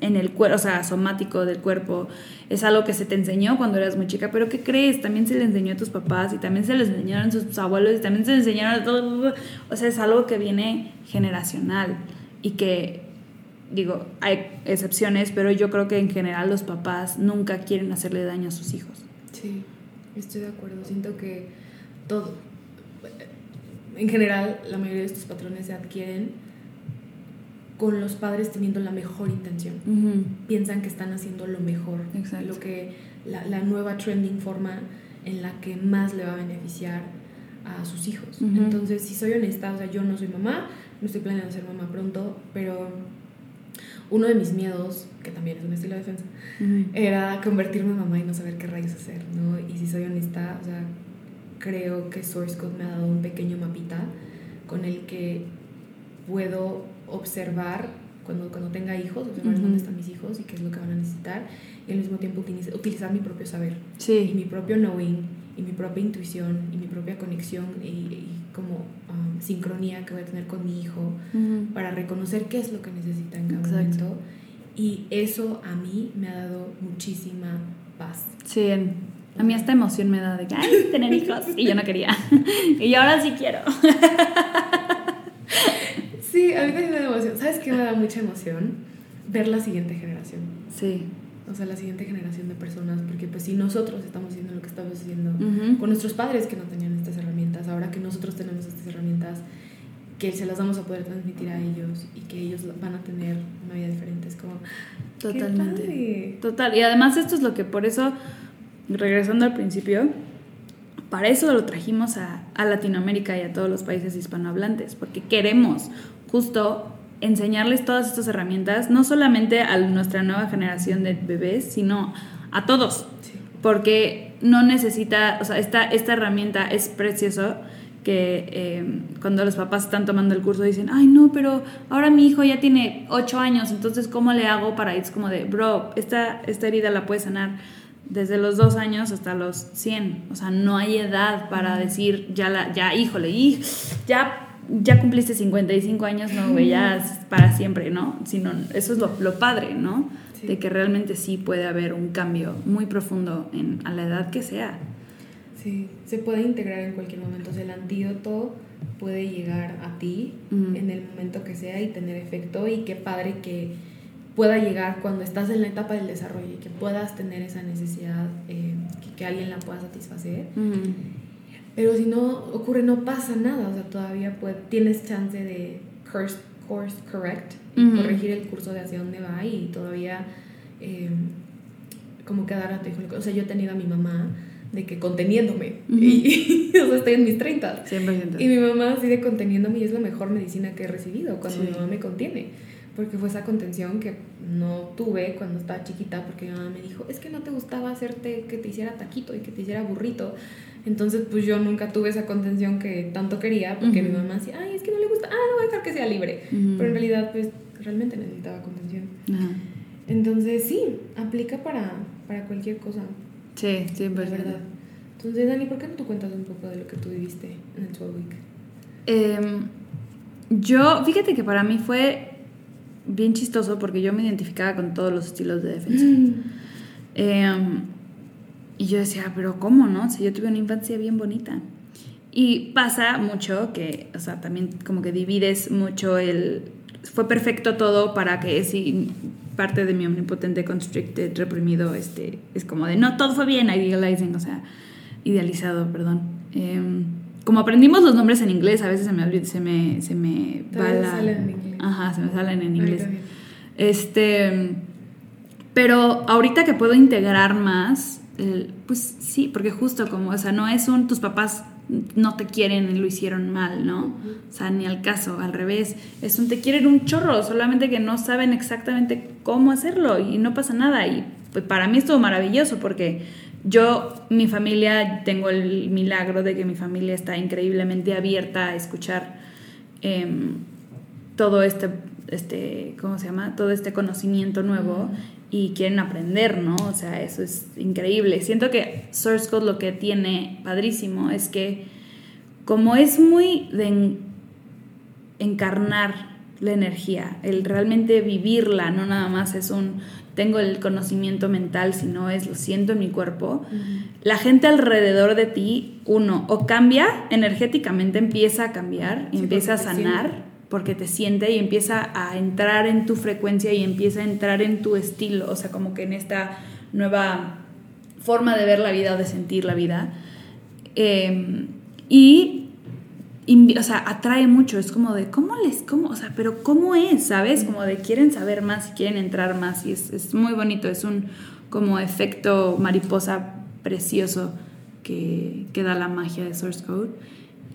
[SPEAKER 2] en el cuerpo, o sea, somático del cuerpo, es algo que se te enseñó cuando eras muy chica, pero ¿qué crees? También se le enseñó a tus papás y también se les enseñaron a sus abuelos y también se le enseñaron a o sea, es algo que viene generacional y que digo, hay excepciones, pero yo creo que en general los papás nunca quieren hacerle daño a sus hijos.
[SPEAKER 1] Sí, estoy de acuerdo. Siento que todo, en general, la mayoría de estos patrones se adquieren con los padres teniendo la mejor intención. Piensan que están haciendo lo mejor, lo que la, la, nueva trending forma en la que más le va a beneficiar a sus hijos. Entonces, si soy honesta, o sea, yo no soy mamá, no estoy planeando ser mamá pronto, pero uno de mis miedos, que también es un estilo de defensa, era convertirme en mamá y no saber qué rayos hacer, ¿no? Y si soy honesta, o sea, creo que Source Code me ha dado un pequeño mapita con el que puedo observar cuando, cuando tenga hijos, observar dónde están mis hijos y qué es lo que van a necesitar, y al mismo tiempo utilizar, mi propio saber,
[SPEAKER 2] sí.
[SPEAKER 1] y mi propio knowing, y mi propia intuición, y mi propia conexión, y como um, sincronía que voy a tener con mi hijo para reconocer qué es lo que necesita en cada momento. Y eso a mí me ha dado muchísima paz.
[SPEAKER 2] Sí, a mí esta emoción me da de que, ay, tener hijos. Y yo no quería. y ahora sí quiero.
[SPEAKER 1] sí, a mí también me da emoción. ¿Sabes qué me da mucha emoción? Ver la siguiente generación.
[SPEAKER 2] Sí
[SPEAKER 1] o sea, la siguiente generación de personas, porque pues si nosotros estamos haciendo lo que estamos haciendo con nuestros padres que no tenían estas herramientas, ahora que nosotros tenemos estas herramientas, que se las vamos a poder transmitir a ellos y que ellos van a tener una vida diferente, es como...
[SPEAKER 2] Totalmente. Total, y además esto es lo que por eso, regresando al principio, para eso lo trajimos a, a Latinoamérica y a todos los países hispanohablantes, porque queremos justo enseñarles todas estas herramientas, no solamente a nuestra nueva generación de bebés, sino a todos. Porque no necesita, o sea, esta, esta herramienta es precioso que eh, cuando los papás están tomando el curso dicen, ay no, pero ahora mi hijo ya tiene 8 años, entonces ¿cómo le hago para ir? Es como de, bro, esta, esta herida la puedes sanar desde los 2 años hasta los 100. O sea, no hay edad para decir, ya, la, ya híjole, ya ya cumpliste 55 años, no, güey, ya para siempre, ¿no? Sino, eso es lo, lo padre, ¿no? De que realmente sí puede haber un cambio muy profundo en, a la edad que sea.
[SPEAKER 1] Sí, se puede integrar en cualquier momento. O sea, el antídoto puede llegar a ti en el momento que sea y tener efecto y qué padre que pueda llegar cuando estás en la etapa del desarrollo y que puedas tener esa necesidad, eh, que, alguien la pueda satisfacer. Pero si no ocurre, no pasa nada, o sea, todavía tienes chance de course, course correct, corregir el curso de hacia dónde va y todavía eh, como quedar a. O sea, yo he tenido a mi mamá de que conteniéndome. y, o sea, estoy en mis 30. Y mi mamá así de conteniéndome y es la mejor medicina que he recibido cuando mi mamá me contiene. Porque fue esa contención que no tuve cuando estaba chiquita, porque mi mamá me dijo, es que no te gustaba hacerte que te hiciera taquito y que te hiciera burrito. Entonces, pues yo nunca tuve esa contención que tanto quería, porque mi mamá decía, ay, es que no le gusta, ah, no voy a dejar que sea libre. Pero en realidad, pues realmente necesitaba contención. Entonces, sí, aplica para, para cualquier cosa.
[SPEAKER 2] Sí, siempre.
[SPEAKER 1] La verdad. Entonces, Dani, ¿por qué no tú cuentas un poco de lo que tú viviste en el 12 Week?
[SPEAKER 2] Em, yo, fíjate que para mí fue bien chistoso porque yo me identificaba con todos los estilos de defensa. Mm. Em, y yo decía, pero ¿cómo no? Si yo tuve una infancia bien bonita. Y pasa mucho que, o sea, también como que divides mucho el... Fue perfecto todo para que si parte de mi omnipotente constricted reprimido este, es como de, no, todo fue bien, idealizing, o sea, idealizado, perdón. Em, como aprendimos los nombres en inglés, a veces se me, se me, se me
[SPEAKER 1] va la... Salen en inglés.
[SPEAKER 2] Ajá, se me salen en inglés. Este... Pero ahorita que puedo integrar más, pues sí, porque justo como, o sea, no es un tus papás no te quieren lo hicieron mal, ¿no? O sea, ni al caso, al revés. Es un te quieren un chorro, solamente que no saben exactamente cómo hacerlo y no pasa nada. Y pues para mí estuvo maravilloso porque yo, mi familia, tengo el milagro de que mi familia está increíblemente abierta a escuchar em, todo este, este, ¿cómo se llama? Todo este conocimiento nuevo y quieren aprender, ¿no? O sea, eso es increíble. Siento que Source Code lo que tiene padrísimo es que como es muy de encarnar la energía, el realmente vivirla, no nada más es un tengo el conocimiento mental, sino es lo siento en mi cuerpo, la gente alrededor de ti, uno, o cambia energéticamente, empieza a cambiar, empieza a sanar porque te siente y empieza a entrar en tu frecuencia y empieza a entrar en tu estilo, o sea, como que en esta nueva forma de ver la vida o de sentir la vida. Em, y, o sea, atrae mucho, es como de, ¿cómo les, cómo, o sea, pero cómo es, ¿sabes? Como de quieren saber más y quieren entrar más y es, es muy bonito, es un como efecto mariposa precioso que, que da la magia de Source Code.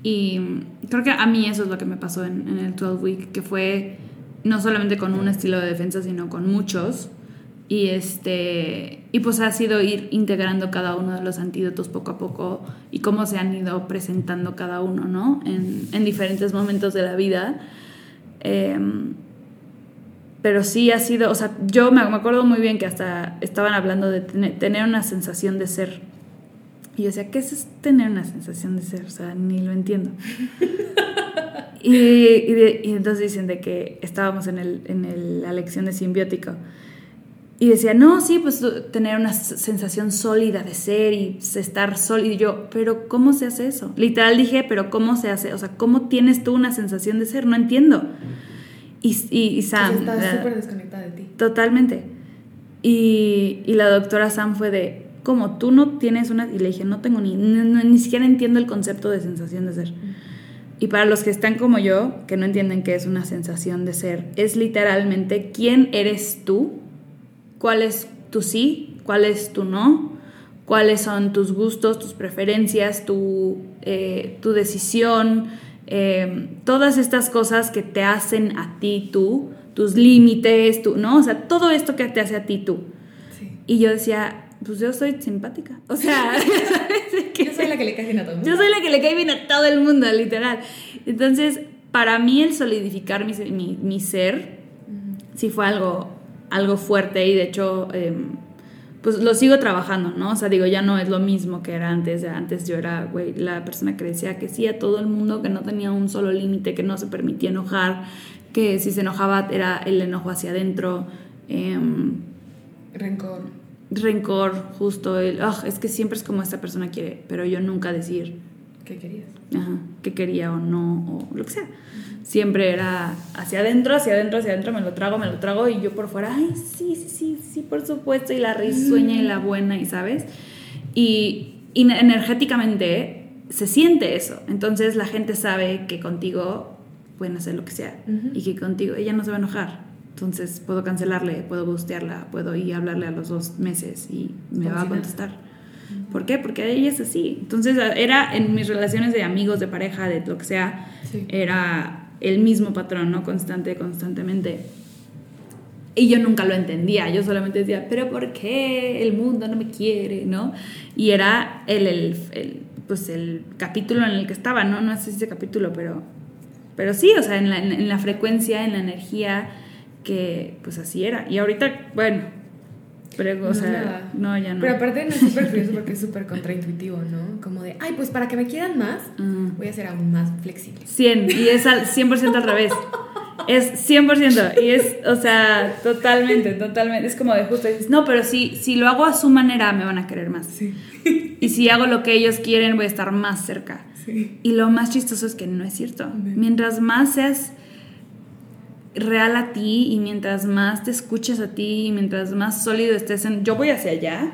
[SPEAKER 2] Y creo que a mí eso es lo que me pasó en, el 12 Week, que fue no solamente con un estilo de defensa, sino con muchos. Y, este, y pues ha sido ir integrando cada uno de los antídotos poco a poco y cómo se han ido presentando cada uno, ¿no? En, en diferentes momentos de la vida. Em, pero sí ha sido, o sea, yo me, me, acuerdo muy bien que hasta estaban hablando de tener una sensación de ser y yo decía, ¿qué es tener una sensación de ser? O sea, ni lo entiendo. y, y, entonces dicen de que estábamos en, el, en la lección de simbiótico. Y decía, no, sí, pues tener una sensación sólida de ser y estar sólido. Y yo, pero ¿cómo se hace eso? Literal dije, pero ¿cómo se hace? O sea, ¿cómo tienes tú una sensación de ser? No entiendo. Y, y, Sam...
[SPEAKER 1] estás súper desconectada de ti.
[SPEAKER 2] Totalmente. Y, y la doctora Sam fue de, como tú no tienes una... Y le dije, no tengo ni, ni, siquiera entiendo el concepto de sensación de ser. Y para los que están como yo, que no entienden qué es una sensación de ser, es literalmente quién eres tú, cuál es tu sí, cuál es tu no, cuáles son tus gustos, tus preferencias, tu, eh, tu decisión, eh, todas estas cosas que te hacen a ti tú, tus límites, tú, ¿no? O sea, todo esto que te hace a ti tú. Y yo decía, pues yo soy simpática. O sea,
[SPEAKER 1] yo soy la que le cae bien a todo el mundo.
[SPEAKER 2] Yo soy la que le cae bien a todo el mundo, literal. Entonces, para mí el solidificar mi, mi, ser sí fue algo, algo fuerte y de hecho, em, pues lo sigo trabajando, ¿no? O sea, digo, ya no es lo mismo que era antes. Antes yo era, güey, la persona que decía que sí a todo el mundo, que no tenía un solo límite, que no se permitía enojar, que si se enojaba era el enojo hacia adentro.
[SPEAKER 1] Rencor
[SPEAKER 2] rencor, justo el, es que siempre es como esta persona quiere, pero yo nunca decir
[SPEAKER 1] ¿Qué querías?
[SPEAKER 2] Ajá, qué quería o no, o lo que sea. Siempre era hacia adentro, hacia adentro, hacia adentro, me lo trago, me lo trago, y yo por fuera, ay, sí, sí, sí, sí, por supuesto, y la risueña y la buena, y sabes. Y, y energéticamente se siente eso. Entonces la gente sabe que contigo pueden hacer lo que sea,
[SPEAKER 1] Ujú.
[SPEAKER 2] y que contigo ella no se va a enojar. Entonces puedo cancelarle, puedo bustearla, puedo ir a hablarle a los dos meses y me va a contestar. ¿Por qué? Porque ella es así. Entonces era en mis relaciones de amigos, de pareja, de lo que sea,
[SPEAKER 1] Sí.
[SPEAKER 2] era el mismo patrón, ¿no? Constante, constantemente. Y yo nunca lo entendía, yo solamente decía, pero ¿por qué el mundo no me quiere, no? Y era el, el, el, pues el capítulo en el que estaba, ¿no? No sé si ese capítulo, pero, pero sí, o sea, en la, en la frecuencia, en la energía, que pues así era. Y ahorita, bueno, pero, o
[SPEAKER 1] No,
[SPEAKER 2] sea, no, ya no.
[SPEAKER 1] Pero aparte no es súper curioso porque es súper contraintuitivo, ¿no? Como de, ay, pues para que me quieran más,
[SPEAKER 2] Ah.
[SPEAKER 1] voy a ser aún más flexible.
[SPEAKER 2] 100 y es al 100% al revés. Es 100% y es, o sea, totalmente, totalmente. Es como de justo, dices, no, pero si, si lo hago a su manera me van a querer más.
[SPEAKER 1] Sí.
[SPEAKER 2] Y si hago lo que ellos quieren voy a estar más cerca.
[SPEAKER 1] Sí.
[SPEAKER 2] Y lo más chistoso es que no es cierto. Mientras más seas real a ti y mientras más te escuches a ti y mientras más sólido estés en, yo voy hacia allá,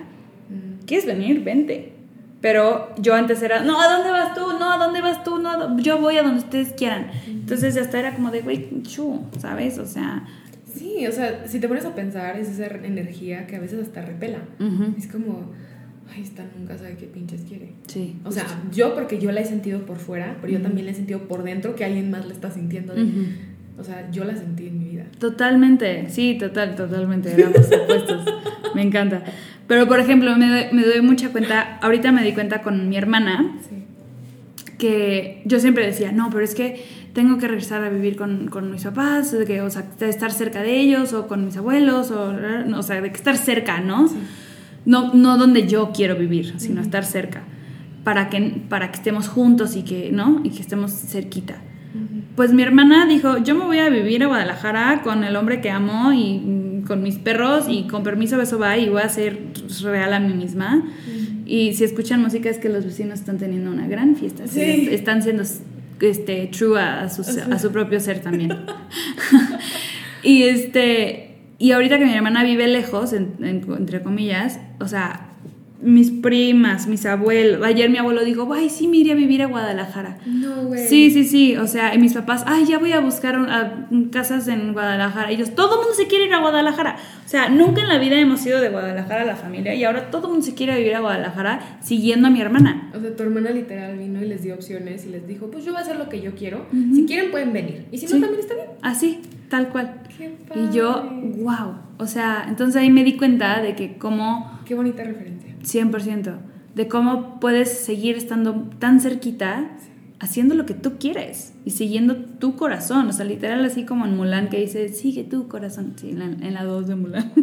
[SPEAKER 1] Mm.
[SPEAKER 2] ¿quieres venir? Vente. Pero yo antes era, no, ¿a dónde vas tú? No, ¿a dónde vas tú? No, yo voy a donde ustedes quieran. Entonces hasta era como de, güey, chu, ¿sabes? O sea,
[SPEAKER 1] Sí, o sea, si te pones a pensar, es esa energía que a veces hasta repela.
[SPEAKER 2] ujú,
[SPEAKER 1] Es como, ay, esta nunca sabe qué pinches quiere.
[SPEAKER 2] sí.
[SPEAKER 1] O sea, yo porque yo la he sentido por fuera, pero yo
[SPEAKER 2] Ujú.
[SPEAKER 1] también la he sentido por dentro que alguien más la está sintiendo. de-
[SPEAKER 2] Ujú.
[SPEAKER 1] O sea, yo la sentí en mi vida.
[SPEAKER 2] Totalmente, sí, total, totalmente, éramos opuestos. Me encanta. Pero, por ejemplo, me doy, me doy mucha cuenta, ahorita me di cuenta con mi hermana,
[SPEAKER 1] Sí.
[SPEAKER 2] que yo siempre decía, no, pero es que tengo que regresar a vivir con, con mis papás, de que, o sea, de estar cerca de ellos, o con mis abuelos, o, o sea, de que estar cerca, ¿no?
[SPEAKER 1] Sí.
[SPEAKER 2] No, no donde yo quiero vivir, sino estar cerca, para que, para que estemos juntos y que, ¿no? Y que estemos cerquita. Pues mi hermana dijo, yo me voy a vivir a Guadalajara con el hombre que amo y mm, con mis perros y con permiso eso va y voy a ser real a mí misma. Y si escuchan música es que los vecinos están teniendo una gran fiesta.
[SPEAKER 1] Sí.
[SPEAKER 2] Est- Están siendo este, true a, a su, a su propio ser también. y este y ahorita que mi hermana vive lejos, en- en- entre comillas, o sea, mis primas, mis abuelos, ayer mi abuelo dijo, ay, sí, me iré a vivir a Guadalajara.
[SPEAKER 1] No, güey.
[SPEAKER 2] Sí, sí, sí, o sea, y mis papás, ay, ya voy a buscar un- a- casas en Guadalajara. Ellos, todo el mundo se quiere ir a Guadalajara. O sea, nunca en la vida hemos ido de Guadalajara la familia y ahora todo el mundo se quiere vivir a Guadalajara siguiendo a mi hermana.
[SPEAKER 1] O sea, tu hermana literal vino y les dio opciones y les dijo, pues yo voy a hacer lo que yo quiero. Si quieren pueden venir. Y si no,
[SPEAKER 2] Sí.
[SPEAKER 1] también está bien.
[SPEAKER 2] Así, tal cual.
[SPEAKER 1] Qué
[SPEAKER 2] Y yo,
[SPEAKER 1] padre.
[SPEAKER 2] wow. O sea, entonces ahí me di cuenta de que como
[SPEAKER 1] Qué bonita referencia.
[SPEAKER 2] 100%, de cómo puedes seguir estando tan cerquita haciendo lo que tú quieres y siguiendo tu corazón. O sea, literal así como en Mulan que dice, sigue tu corazón. Sí, en la, en la 2 de Mulan.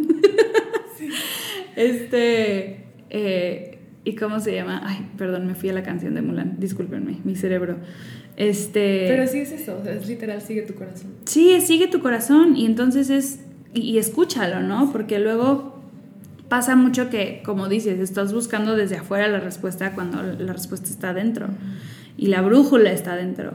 [SPEAKER 2] Este... eh, ¿Y cómo se llama? Ay, perdón, me fui a la canción de Mulan. Discúlpenme, mi cerebro. Este...
[SPEAKER 1] Pero sí es eso, o sea, es literal, sigue tu corazón.
[SPEAKER 2] Sí, sigue tu corazón y entonces es, y, y escúchalo, ¿no? Porque luego pasa mucho que, como dices, estás buscando desde afuera la respuesta cuando la respuesta está dentro y la brújula está dentro.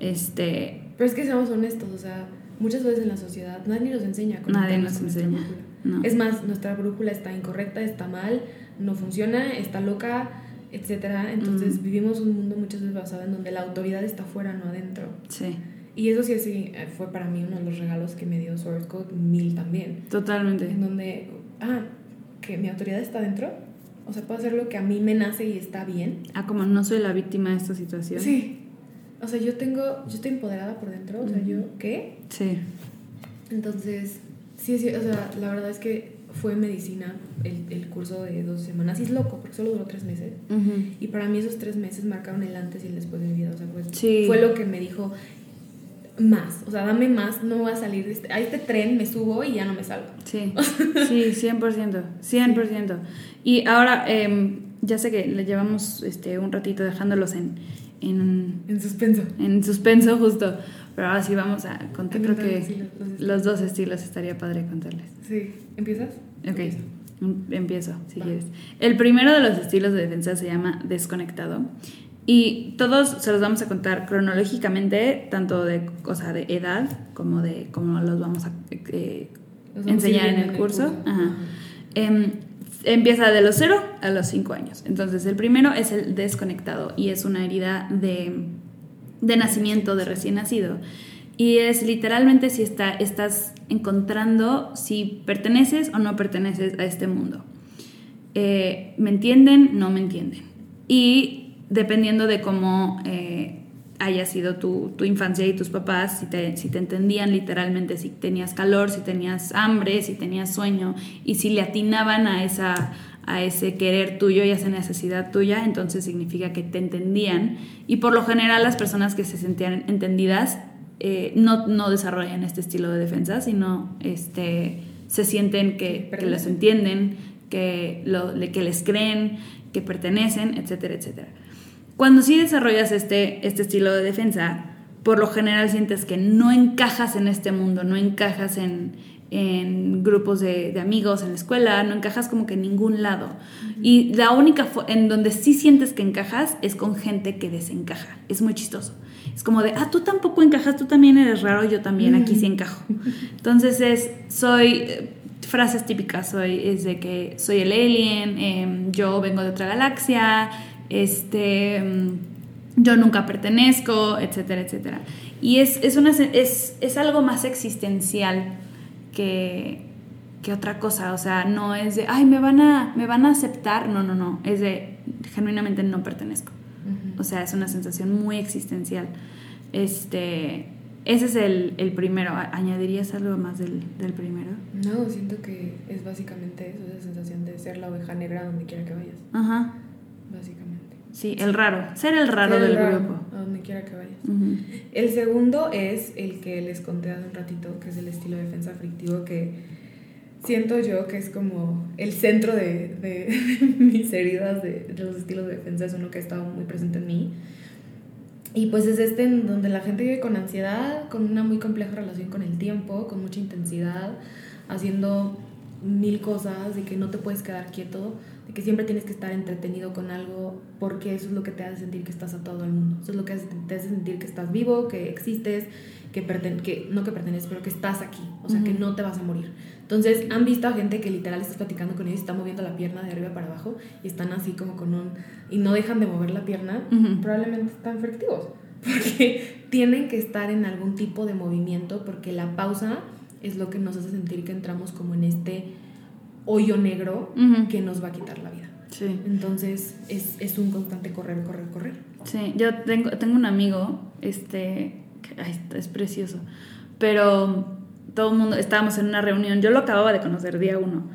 [SPEAKER 2] Este,
[SPEAKER 1] Pero es que seamos honestos, o sea, muchas veces en la sociedad nadie nos enseña a
[SPEAKER 2] Nadie nos enseña,
[SPEAKER 1] brújula.
[SPEAKER 2] no.
[SPEAKER 1] Es más, nuestra brújula está incorrecta, está mal, no funciona, está loca, etcétera. Entonces
[SPEAKER 2] Mm.
[SPEAKER 1] vivimos un mundo muchas veces basado en donde la autoridad está fuera, no adentro.
[SPEAKER 2] sí,
[SPEAKER 1] Y eso sí, sí eh, fue para mí uno de los regalos que me dio Source Code mil también.
[SPEAKER 2] totalmente.
[SPEAKER 1] En donde, ah, que mi autoridad está dentro. O sea, puedo hacer lo que a mí me nace y está bien.
[SPEAKER 2] Ah, como no soy la víctima de esta situación.
[SPEAKER 1] Sí. O sea, yo tengo, yo estoy empoderada por dentro. O sea, yo, ¿qué?
[SPEAKER 2] Sí,
[SPEAKER 1] Entonces, sí, sí, o sea, la verdad es que fue medicina el, el curso de dos semanas. Y es loco, porque solo duró tres meses.
[SPEAKER 2] Ujú.
[SPEAKER 1] Y para mí esos tres meses marcaron el antes y el después de mi vida. O sea, pues
[SPEAKER 2] Sí.
[SPEAKER 1] fue lo que me dijo más. O sea, dame más, no voy a salir de este, a este tren, me subo y ya no me salgo.
[SPEAKER 2] Sí, sí, 100%, 100%. Y ahora, em, ya sé que le llevamos este, un ratito dejándolos en, en,
[SPEAKER 1] En suspenso.
[SPEAKER 2] en suspenso justo, pero ahora sí vamos a contar, creo que
[SPEAKER 1] sí, los- los
[SPEAKER 2] los dos estilos estaría padre contarles.
[SPEAKER 1] Sí. ¿Empiezas?
[SPEAKER 2] Ok,
[SPEAKER 1] Empieza.
[SPEAKER 2] em- empiezo si
[SPEAKER 1] Va.
[SPEAKER 2] quieres. El primero de los estilos de defensa se llama desconectado Y todos se los vamos a contar cronológicamente, tanto de, cosa de edad como de cómo los vamos a eh, enseñar en el curso. Em, empieza de los 0 a los 5 años. Entonces, el primero es el desconectado y es una herida de, de nacimiento, de recién nacido. Y es literalmente si está, estás encontrando si perteneces o no perteneces a este mundo. Eh, ¿Me entienden? No me entienden. Y dependiendo de cómo eh, haya sido tu, infancia y tus papás, si te, si te entendían literalmente, si tenías calor, si tenías hambre, si tenías sueño, y si le atinaban a, esa, a ese querer tuyo y a esa necesidad tuya, entonces significa que te entendían. Y por lo general las personas que se sentían entendidas eh, no, no, desarrollan este estilo de defensa, sino este, se sienten que, que los entienden, que, lo, que les creen, que pertenecen, etcétera, etcétera. Cuando sí desarrollas este, este estilo de defensa, por lo general sientes que no encajas en este mundo, no encajas en, en grupos de, de, amigos, en la escuela, no encajas como que en ningún lado. Y la única en donde sí sientes que encajas es con gente que desencaja. Es muy chistoso. Es como de, ah, tú tampoco encajas, tú también eres raro, yo también, aquí sí encajo. Entonces es, soy, frases típicas, soy, es de que soy el alien, em, yo vengo de otra galaxia, este, mm, yo nunca pertenezco, etcétera, etcétera. Y es, es, una, es, es algo más existencial que, que, otra cosa, o sea, no es de, ay, me van, a, me van a aceptar, no, no, no, es de, genuinamente no pertenezco. O sea, es una sensación muy existencial. Este, ese es el, el, primero. ¿Añadirías algo más del, del, primero?
[SPEAKER 1] No, siento que es básicamente eso, esa sensación de ser la oveja negra donde quiera que vayas.
[SPEAKER 2] Ajá.
[SPEAKER 1] Básicamente.
[SPEAKER 2] Sí, el raro. Ser el raro del grupo.
[SPEAKER 1] A donde quiera que vayas. El segundo es el que les conté hace un ratito, que es el estilo de defensa frictivo, que siento yo que es como el centro de, de mis heridas de, de, los estilos de defensa. Es uno que ha estado muy presente en mí. Y pues es este en donde la gente vive con ansiedad, con una muy compleja relación con el tiempo, con mucha intensidad, haciendo mil cosas, de que no te puedes quedar quieto de que siempre tienes que estar entretenido con algo porque eso es lo que te hace sentir que estás a todo el mundo. Eso es lo que te hace sentir que estás vivo, que existes, que, que no que perteneces, pero que estás aquí, o sea, que no te vas a morir. Entonces, han visto a gente que literal estás platicando con ellos y está moviendo la pierna de arriba para abajo y están así como con un... y no dejan de mover la pierna, probablemente están efectivos, porque tienen que estar en algún tipo de movimiento porque la pausa es lo que nos hace sentir que entramos como en este hoyo negro que nos va a quitar la vida. Sí. Entonces es, es, un constante correr, correr, correr.
[SPEAKER 2] Sí, yo tengo, tengo un amigo, este, que, es precioso, pero todo el mundo, estábamos en una reunión, yo lo acababa de conocer día uno,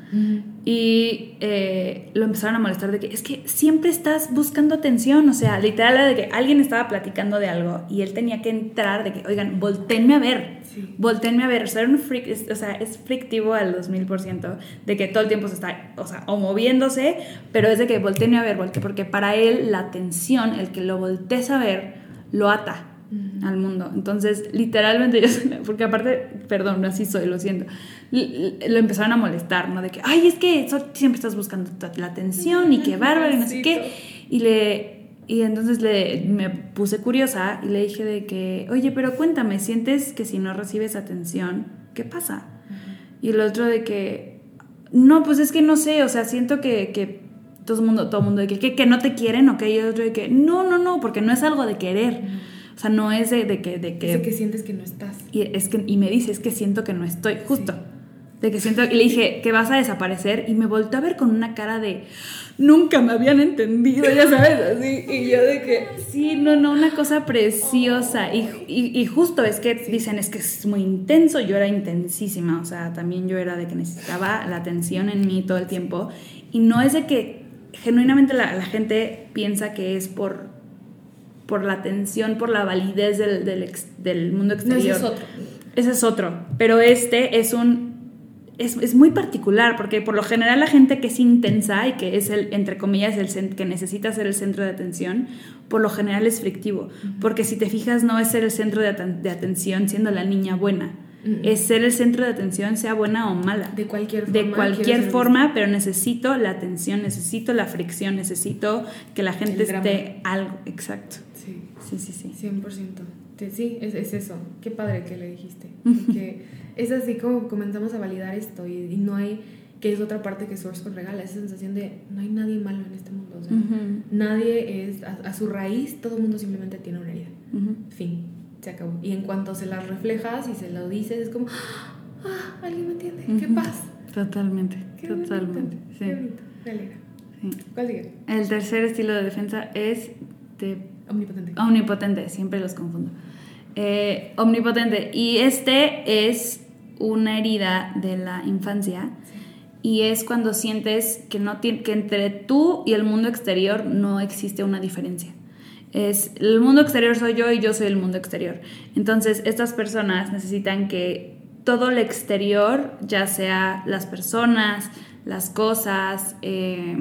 [SPEAKER 2] y eh, lo empezaron a molestar de que es que siempre estás buscando atención, o sea, literal de que alguien estaba platicando de algo y él tenía que entrar de que, oigan, voltenme a ver, sí. voltenme a ver, o sea, un freak, es, o sea, es frictivo al 2000% de que todo el tiempo se está, o sea, o moviéndose, pero es de que voltenme a ver, porque para él la atención, el que lo voltees a ver, lo ata al mundo. Entonces, literalmente, yo, porque aparte, perdón, así soy, lo siento, lo empezaron a molestar, ¿no? De que, ay, es que siempre estás buscando la atención y qué bárbaro y no sé qué. Y le... Y entonces le, me puse curiosa y le dije de que, oye, pero cuéntame, ¿sientes que si no recibes atención, qué pasa? Y el otro de que, no, pues es que no sé, o sea, siento que, que todo el mundo, todo el mundo de que, que, no te quieren, ok, y el otro de que, no, no, no, porque no es algo de querer. O sea, no es de, que... De que,
[SPEAKER 1] es que sientes que no estás.
[SPEAKER 2] Y, es que, y me dice, es que siento que no estoy, justo. De que siento... Y le dije, que vas a desaparecer. Y me volvió a ver con una cara de... Nunca me habían entendido, ya sabes, así. Y yo de que... Sí, no, no, una cosa preciosa. Y, y, justo es que dicen, es que es muy intenso. Yo era intensísima. O sea, también yo era de que necesitaba la atención en mí todo el tiempo. Y no es de que genuinamente la, la gente piensa que es por por la atención, por la validez del, del, del mundo exterior.
[SPEAKER 1] ese es otro.
[SPEAKER 2] Ese es otro. Pero este es un. Es, es, muy particular, porque por lo general la gente que es intensa y que es el, entre comillas, el que necesita ser el centro de atención, por lo general es frictivo. Porque si te fijas, no es ser el centro de, de atención siendo la niña buena Es ser el centro de atención, sea buena o mala.
[SPEAKER 1] De cualquier forma.
[SPEAKER 2] De cualquier forma, pero necesito la atención, necesito la fricción, necesito que la gente esté algo. Exacto.
[SPEAKER 1] Sí.
[SPEAKER 2] Sí, sí, sí.
[SPEAKER 1] 100%. Sí, es, es eso. Qué padre que le dijiste. Porque es así como comenzamos a validar esto y, y no hay que es otra parte que Source con regala, esa sensación de no hay nadie malo en este mundo. O sea, Nadie es, a, su raíz, todo el mundo simplemente tiene una herida. Fin, se acabó. Y en cuanto se las reflejas y se lo dices, es como, ah, alguien me entiende, qué paz.
[SPEAKER 2] Totalmente, totalmente.
[SPEAKER 1] sí. Qué bonito, me alegra. ¿Cuál sigue?
[SPEAKER 2] El tercer estilo de defensa es de...
[SPEAKER 1] Omnipotente.
[SPEAKER 2] Omnipotente, siempre los confundo. Eh, omnipotente. Y este es una herida de la infancia y es cuando sientes que, no que entre tú y el mundo exterior no existe una diferencia. Es el mundo exterior soy yo y yo soy el mundo exterior. Entonces, estas personas necesitan que todo el exterior, ya sea las personas, las cosas, eh,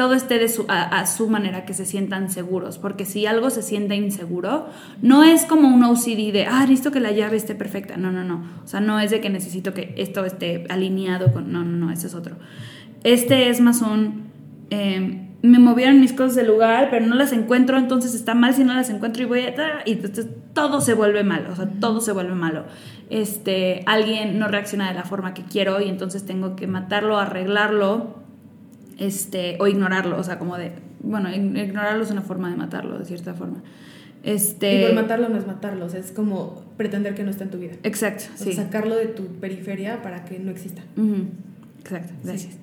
[SPEAKER 2] todo esté de su, a, su manera, que se sientan seguros, porque si algo se siente inseguro, no es como un OCD de, ah, listo que la llave esté perfecta, no, no, no, o sea, no es de que necesito que esto esté alineado con, no, no, no, ese es otro. Este es más un, em, me movieron mis cosas del lugar, pero no las encuentro, entonces está mal si no las encuentro y voy a... Y entonces todo se vuelve malo, o sea, todo se vuelve malo. Este, alguien no reacciona de la forma que quiero y entonces tengo que matarlo, arreglarlo este, o ignorarlo, o sea, como de, bueno, ignorarlo es una forma de matarlo, de cierta forma. Este...
[SPEAKER 1] Y por matarlo no es matarlo, es como pretender que no está en tu vida.
[SPEAKER 2] Exacto, sí.
[SPEAKER 1] sacarlo de tu periferia para que no exista.
[SPEAKER 2] Exacto, gracias.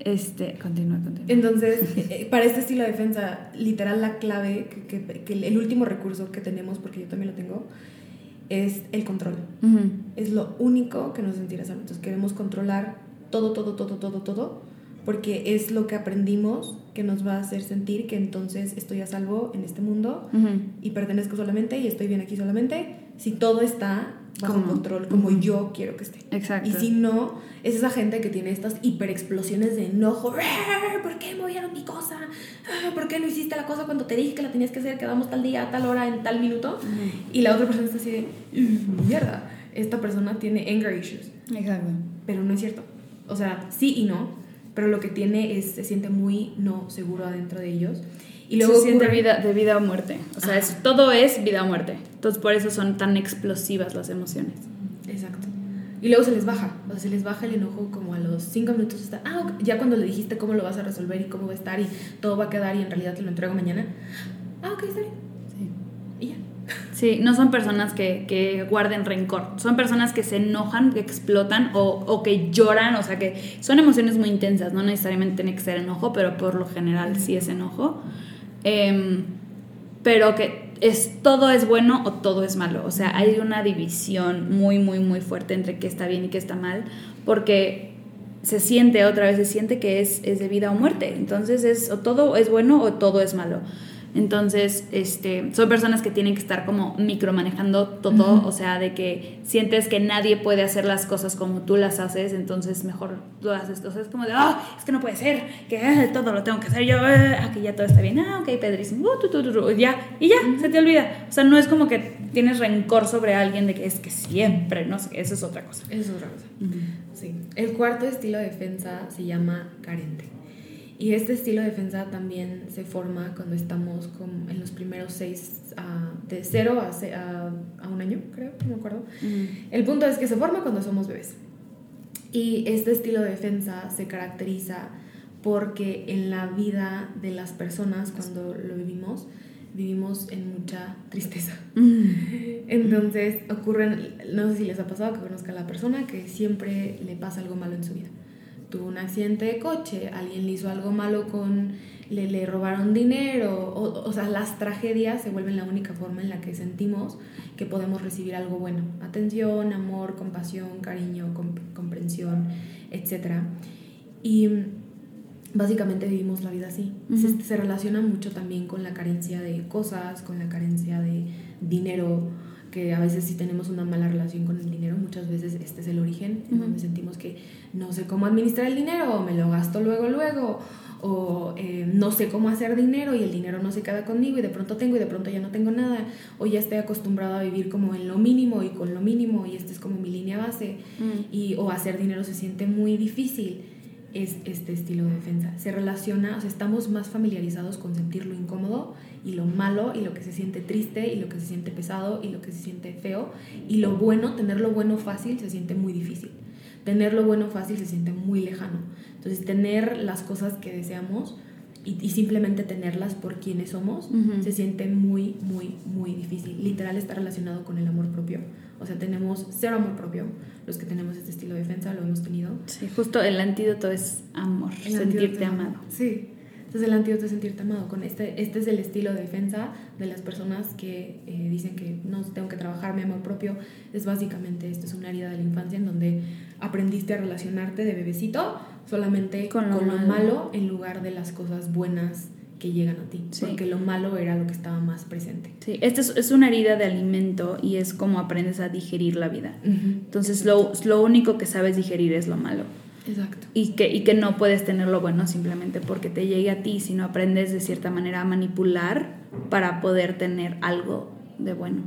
[SPEAKER 2] Este, continúa, continúa.
[SPEAKER 1] Entonces, eh, eh, para este estilo de defensa, literal la clave, que, que, el último recurso que tenemos, porque yo también lo tengo, es el control. Es lo único que nos sentirá salvo. Entonces, queremos controlar todo, todo, todo, todo, todo porque es lo que aprendimos que nos va a hacer sentir que entonces estoy a salvo en este mundo y pertenezco solamente y estoy bien aquí solamente si todo está bajo control como yo quiero que esté.
[SPEAKER 2] Exacto.
[SPEAKER 1] Y si no, es esa gente que tiene estas hiperexplosiones de enojo. ¿Por qué movieron mi cosa? ¿Por qué no hiciste la cosa cuando te dije que la tenías que hacer? Quedamos tal día, tal hora, en tal minuto. Y la otra persona está así de, mierda, esta persona tiene anger issues.
[SPEAKER 2] Exacto.
[SPEAKER 1] Pero no es cierto. O sea, sí y no pero lo que tiene es, se siente muy no seguro adentro de ellos.
[SPEAKER 2] Y luego se siente vida, de vida o muerte. O sea, es, todo es vida o muerte. Entonces, por eso son tan explosivas las emociones.
[SPEAKER 1] Exacto. Y luego se les baja. O sea, se les baja el enojo como a los cinco minutos. Está, ah, ya cuando le dijiste cómo lo vas a resolver y cómo va a estar y todo va a quedar y en realidad te lo entrego mañana. Ah, ok, está bien. Sí.
[SPEAKER 2] No son personas que, guarden rencor, son personas que se enojan, que explotan o, o, que lloran, o sea que son emociones muy intensas, no necesariamente tiene que ser enojo, pero por lo general sí es enojo. Em, pero que es todo es bueno o todo es malo, o sea, hay una división muy, muy, muy fuerte entre qué está bien y qué está mal, porque se siente otra vez, se siente que es, es de vida o muerte, entonces es o todo es bueno o todo es malo. Entonces, este, son personas que tienen que estar como micromanejando todo, o sea, de que sientes que nadie puede hacer las cosas como tú las haces, entonces mejor tú haces. O sea, es como de, ah, es que no puede ser, que ah, todo lo tengo que hacer yo, ah, que ya todo está bien, ah, ok, Pedrísimo, uh, ya, y ya, se te olvida. O sea, no es como que tienes rencor sobre alguien de que es que siempre, no sé, eso es otra cosa.
[SPEAKER 1] Eso es otra cosa. Sí. El cuarto estilo de defensa se llama carente. Y este estilo de defensa también se forma cuando estamos en los primeros seis, de cero a, a, un año, creo, no me acuerdo. El punto es que se forma cuando somos bebés. Y este estilo de defensa se caracteriza porque en la vida de las personas, cuando lo vivimos, vivimos en mucha tristeza. Entonces ocurren, no sé si les ha pasado que conozca a la persona que siempre le pasa algo malo en su vida tuvo un accidente de coche, alguien le hizo algo malo con, le, le robaron dinero, o, o, sea, las tragedias se vuelven la única forma en la que sentimos que podemos recibir algo bueno, atención, amor, compasión, cariño, comprensión, etc. Y básicamente vivimos la vida así. se, se relaciona mucho también con la carencia de cosas, con la carencia de dinero, que a veces si tenemos una mala relación con el dinero, muchas veces este es el origen, en donde sentimos que no sé cómo administrar el dinero, o me lo gasto luego, luego, o eh, no sé cómo hacer dinero y el dinero no se queda conmigo y de pronto tengo y de pronto ya no tengo nada, o ya estoy acostumbrado a vivir como en lo mínimo y con lo mínimo y esta es como mi línea base,
[SPEAKER 2] Mm.
[SPEAKER 1] y, o hacer dinero se siente muy difícil, es este estilo de defensa. Se relaciona, o sea, estamos más familiarizados con sentir lo incómodo y lo malo y lo que se siente triste y lo que se siente pesado y lo que se siente feo, y lo bueno, tener lo bueno fácil se siente muy difícil. Tener lo bueno fácil se siente muy lejano. Entonces, tener las cosas que deseamos y, y simplemente tenerlas por quienes somos
[SPEAKER 2] Ujú.
[SPEAKER 1] se siente muy, muy, muy difícil. Literal está relacionado con el amor propio. O sea, tenemos cero amor propio. Los que tenemos este estilo de defensa lo hemos tenido.
[SPEAKER 2] Sí, justo el antídoto es amor,
[SPEAKER 1] El
[SPEAKER 2] sentirte amado.
[SPEAKER 1] Sí. Entonces el antídoto es sentirte amado. Con este, este es el estilo de defensa de las personas que eh, dicen que no tengo que trabajar mi amor propio. Es básicamente esto es una herida de la infancia en donde aprendiste a relacionarte de bebecito solamente
[SPEAKER 2] Con
[SPEAKER 1] con
[SPEAKER 2] lo
[SPEAKER 1] lo,
[SPEAKER 2] malo.
[SPEAKER 1] malo. en lugar de las cosas buenas que llegan a ti.
[SPEAKER 2] Sí.
[SPEAKER 1] Porque lo malo era lo que estaba más presente.
[SPEAKER 2] Sí, esta es, es una herida de alimento y es como aprendes a digerir la vida. Entonces lo, lo único que sabes digerir es lo malo.
[SPEAKER 1] Exacto.
[SPEAKER 2] Y que, y que no puedes tener lo bueno simplemente porque te llegue a ti, sino aprendes de cierta manera a manipular para poder tener algo de bueno.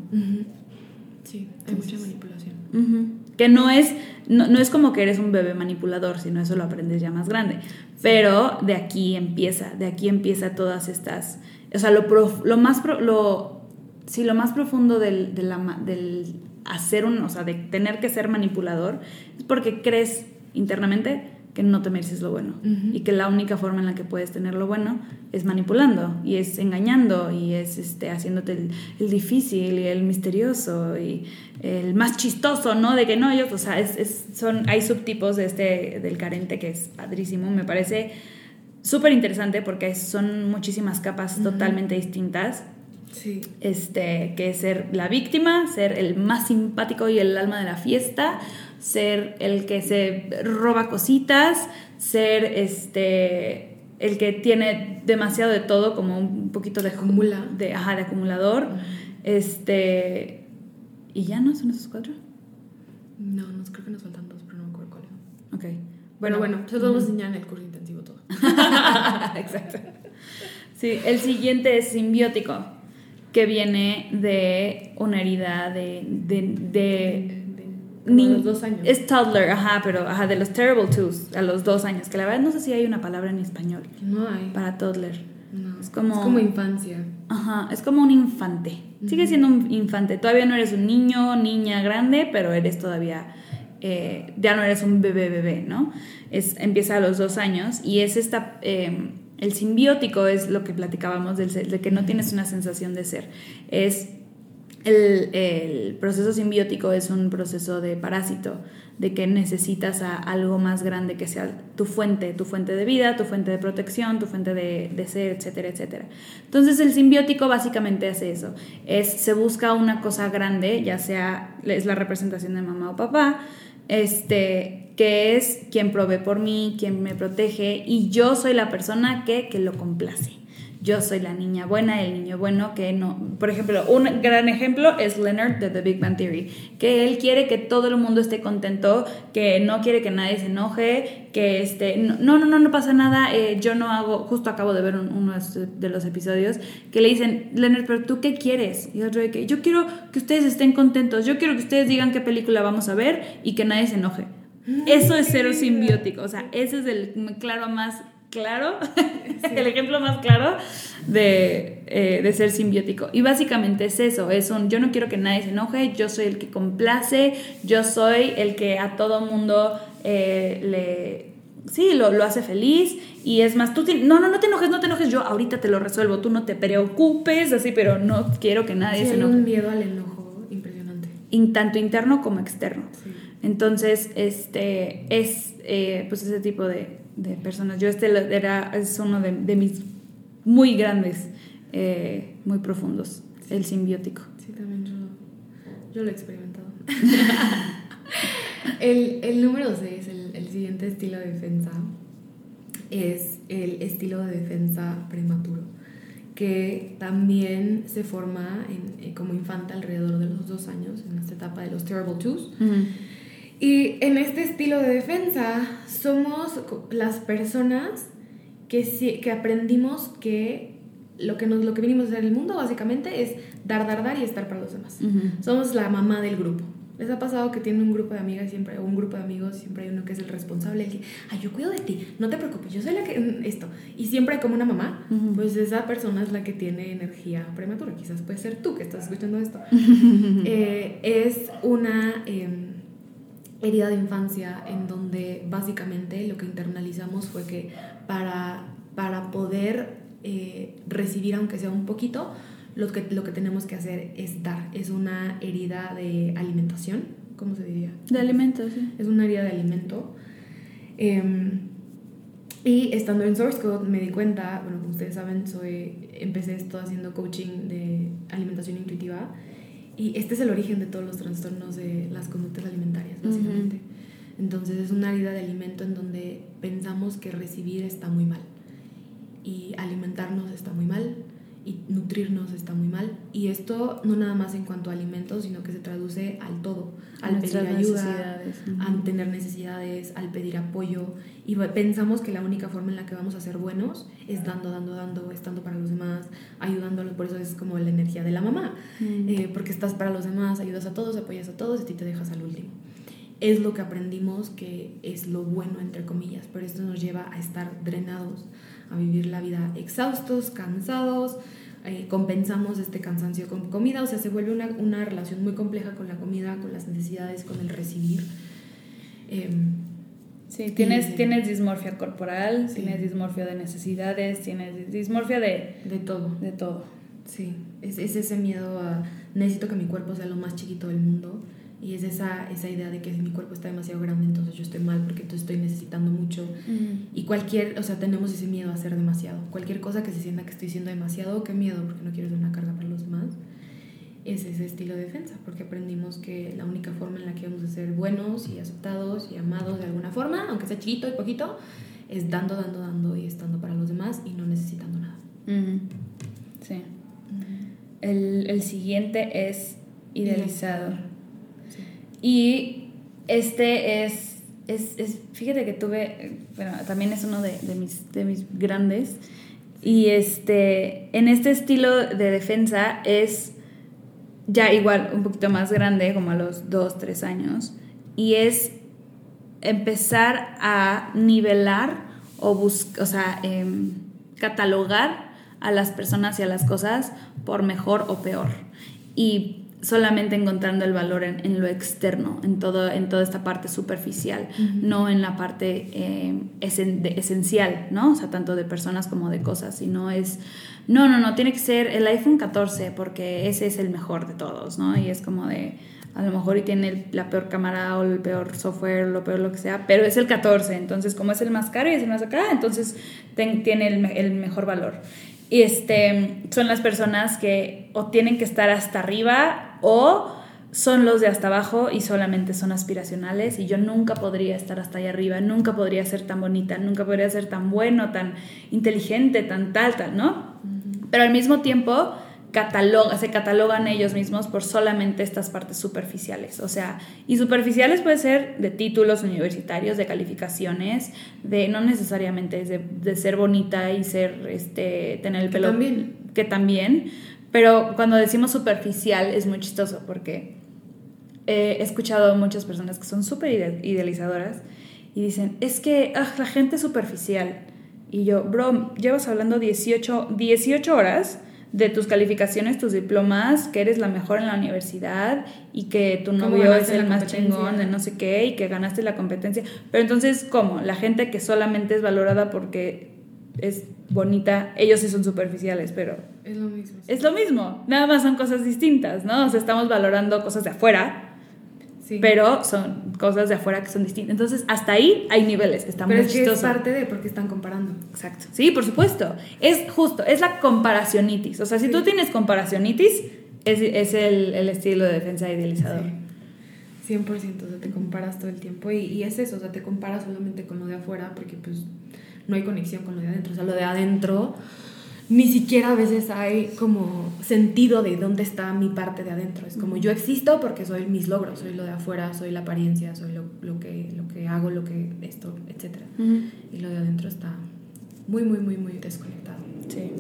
[SPEAKER 1] Sí, hay
[SPEAKER 2] Entonces-
[SPEAKER 1] mucha manipulación.
[SPEAKER 2] Que no es, no, no es como que eres un bebé manipulador, sino eso lo aprendes ya más grande. Pero de aquí empieza, de aquí empieza todas estas, o sea, lo, prof- lo más, pro- lo, sí, lo más profundo del, de la ma- del hacer un, o sea, de tener que ser manipulador, es porque crees internamente que no te mereces lo bueno
[SPEAKER 1] Ujú.
[SPEAKER 2] y que la única forma en la que puedes tener lo bueno es manipulando y es engañando y es este, haciéndote el, el difícil y el misterioso y el más chistoso, ¿no? De que no, ellos, o sea, es, es- son, hay subtipos de este, del carente que es padrísimo, me parece súper interesante porque son muchísimas capas
[SPEAKER 1] Ujú.
[SPEAKER 2] totalmente distintas
[SPEAKER 1] Sí.
[SPEAKER 2] este, que es ser la víctima, ser el más simpático y el alma de la fiesta, ser el que se roba cositas, ser este el que tiene demasiado de todo, como un poquito de
[SPEAKER 1] Acumula.
[SPEAKER 2] de, ajá, de acumulador. Este y ya no son esos cuatro.
[SPEAKER 1] No, nos, creo que nos faltan dos, pero no me acuerdo son.
[SPEAKER 2] Ok.
[SPEAKER 1] Bueno, bueno, eso lo vamos a enseñar en el curso intensivo todo.
[SPEAKER 2] Exacto. Sí, el siguiente es simbiótico, que viene de una herida de, de, Ni-
[SPEAKER 1] a los dos años.
[SPEAKER 2] Es toddler, ajá, pero ajá, de los terrible twos, a los dos años, que la verdad no sé si hay una palabra en español
[SPEAKER 1] No hay.
[SPEAKER 2] para toddler.
[SPEAKER 1] No.
[SPEAKER 2] Es como-
[SPEAKER 1] Es como infancia.
[SPEAKER 2] Ajá, es como un infante. Sigue siendo un infante. Todavía no eres un niño, niña grande, pero eres todavía, eh, ya no eres un bebé, bebé, ¿no? Es, empieza a los dos años y es esta, eh, el simbiótico es lo que platicábamos del de que no tienes una sensación de ser. Es el, proceso simbiótico es un proceso de parásito, de que necesitas a algo más grande que sea tu fuente, tu fuente de vida, tu fuente de protección, tu fuente de, de ser, etcétera, etcétera. Entonces el simbiótico básicamente hace eso, es se busca una cosa grande, ya sea es la representación de mamá o papá, este, que es quien provee por mí, quien me protege y yo soy la persona que, que lo complace yo soy la niña buena, el niño bueno que no. Por ejemplo, un gran ejemplo es Leonard de The Big Bang Theory, que él quiere que todo el mundo esté contento, que no quiere que nadie se enoje, que este, no, no, no, no pasa nada, eh, yo no hago, justo acabo de ver un- uno de los episodios, que le dicen, Leonard, pero tú qué quieres? Y otro de que yo quiero que ustedes estén contentos, yo quiero que ustedes digan qué película vamos a ver y que nadie se enoje. Eso es ser simbiótico, o sea, ese es el claro más claro, el ejemplo más claro de, eh, de ser simbiótico. Y básicamente es eso, es un yo no quiero que nadie se enoje, yo soy el que complace, yo soy el que a todo mundo eh, le... Sí, lo, lo hace feliz y es más, tú te- no, no, no te enojes, no te enojes, yo ahorita te lo resuelvo, tú no te preocupes, así, pero no quiero que nadie
[SPEAKER 1] Sí,
[SPEAKER 2] se enoje,
[SPEAKER 1] un miedo al enojo impresionante.
[SPEAKER 2] In- tanto interno como externo.
[SPEAKER 1] Sí.
[SPEAKER 2] Entonces, este es eh, pues ese tipo de, de personas. Yo este era, es uno de, de mis muy grandes, eh, muy profundos, el simbiótico.
[SPEAKER 1] Sí, también yo, yo lo he experimentado. el, el número 6, el, el siguiente estilo de defensa, es el estilo de defensa prematuro, que también se forma en- eh, como infante alrededor de los dos años, en esta etapa de los Terrible Twos. Y en este estilo de defensa somos las personas que, que aprendimos que lo que, nos, lo que vinimos a hacer en el mundo básicamente es dar, dar, dar y estar para los demás. Somos la mamá del grupo. ¿Les ha pasado que tienen un grupo de amigas siempre, o un grupo de amigos, siempre hay uno que es el responsable, el que, ay, yo cuido de ti, no te preocupes, yo soy la que, mm, esto. Y siempre hay como una mamá, pues esa persona es la que tiene energía prematura, quizás puede ser tú que estás escuchando esto. Eh, es una em, herida de infancia en donde básicamente lo que internalizamos fue que para, para poder eh, recibir, aunque sea un poquito, lo que, lo que tenemos que hacer es dar. Es una herida de alimentación, ¿cómo se diría?
[SPEAKER 2] De alimento, sí.
[SPEAKER 1] Es una herida de alimento. Em, y estando en Source Code me di cuenta, bueno, como ustedes saben, soy, empecé esto haciendo coaching de alimentación intuitiva y este es el origen de todos los trastornos de las conductas alimentarias, básicamente. Entonces es una herida de alimento en donde pensamos que recibir está muy mal y alimentarnos está muy mal y nutrirnos está muy mal. Y esto no nada más en cuanto a alimentos, sino que se traduce al todo, al pedir ayuda, al tener necesidades, al pedir apoyo. Y pensamos que la única forma en la que vamos a ser buenos es dando, dando, dando, estando para los demás, ayudándolos. Por eso es como la energía de la mamá, eh, porque estás para los demás, ayudas a todos, apoyas a todos y a ti te dejas al último es lo que aprendimos que es lo bueno, entre comillas, pero esto nos lleva a estar drenados, a vivir la vida exhaustos, cansados, eh, compensamos este cansancio con comida, o sea, se vuelve una, una, relación muy compleja con la comida, con las necesidades, con el recibir.
[SPEAKER 2] Em, sí, tienes, tienes dismorfia corporal, tienes dismorfia de necesidades, tienes dismorfia de...
[SPEAKER 1] De todo.
[SPEAKER 2] De todo.
[SPEAKER 1] Sí, es, es ese miedo a necesito que mi cuerpo sea lo más chiquito del mundo y es esa, esa idea de que si mi cuerpo está demasiado grande, entonces yo estoy mal porque entonces estoy necesitando mucho. Y cualquier, o sea, tenemos ese miedo a ser demasiado. Cualquier cosa que se sienta que estoy siendo demasiado, qué miedo, porque no quiero ser una carga para los demás. Es ese estilo de defensa, porque aprendimos que la única forma en la que vamos a ser buenos y aceptados y amados de alguna forma, aunque sea chiquito y poquito, es dando, dando, dando y estando para los demás y no necesitando nada.
[SPEAKER 2] Sí. el, el, siguiente es idealizado. Y este es, es, es, fíjate que tuve, bueno, también es uno de, de, mis, de mis grandes. Y este, en este estilo de defensa es ya igual un poquito más grande, como a los 2, 3 años. Y es empezar a nivelar o, buscar, o sea, em, catalogar a las personas y a las cosas por mejor o peor. Y solamente encontrando el valor en, lo externo, en, todo, en toda esta parte superficial, no en la parte eh, esencial, ¿no? O sea, tanto de personas como de cosas, sino es, no, no, no, tiene que ser el iPhone 14 porque ese es el mejor de todos, ¿no? Y es como de, a lo mejor y tiene la peor cámara o el peor software, lo peor lo que sea, pero es el 14, entonces como es el más caro y es el más acá, entonces tiene el, el mejor valor. Y este, son las personas que o tienen que estar hasta arriba o son los de hasta abajo y solamente son aspiracionales y yo nunca podría estar hasta allá arriba, nunca podría ser tan bonita, nunca podría ser tan bueno, tan inteligente, tan tal, tal, ¿no? Pero al mismo tiempo cataloga, se catalogan ellos mismos por solamente estas partes superficiales. O sea, y superficiales puede ser de títulos universitarios, de calificaciones, de no necesariamente de, de ser bonita y ser, este, tener el pelo.
[SPEAKER 1] También.
[SPEAKER 2] Que también. Pero cuando decimos superficial es muy chistoso porque he escuchado a muchas personas que son súper idealizadoras y dicen, es que ah, la gente es superficial. Y yo, bro, llevas hablando 18, 18 horas de tus calificaciones, tus diplomas, que eres la mejor en la universidad y que tu novio es el más chingón de no sé qué y que ganaste la competencia. Pero entonces, ¿cómo? La gente que solamente es valorada porque es bonita, ellos sí son superficiales, pero...
[SPEAKER 1] Es lo mismo.
[SPEAKER 2] Es lo mismo, nada más son cosas distintas, ¿no? O sea, estamos valorando cosas de afuera pero son cosas de afuera que son distintas. Entonces, hasta ahí hay niveles, está
[SPEAKER 1] pero
[SPEAKER 2] muy
[SPEAKER 1] es es parte de porque están comparando.
[SPEAKER 2] Exacto. Sí, por supuesto. Es justo, es la comparacionitis. O sea, si tú tienes comparacionitis, es, es el, el, estilo de defensa idealizador.
[SPEAKER 1] Sí. 100%, o sea, te comparas todo el tiempo y, y, es eso, o sea, te comparas solamente con lo de afuera porque pues no hay conexión con lo de adentro, o sea, lo de adentro ni siquiera a veces hay como sentido de dónde está mi parte de adentro. Es como yo existo porque soy mis logros, soy lo de afuera, soy la apariencia, soy lo, lo que, lo que hago, lo que esto, etc. Y lo de adentro está muy, muy, muy, muy desconectado.
[SPEAKER 2] Sí.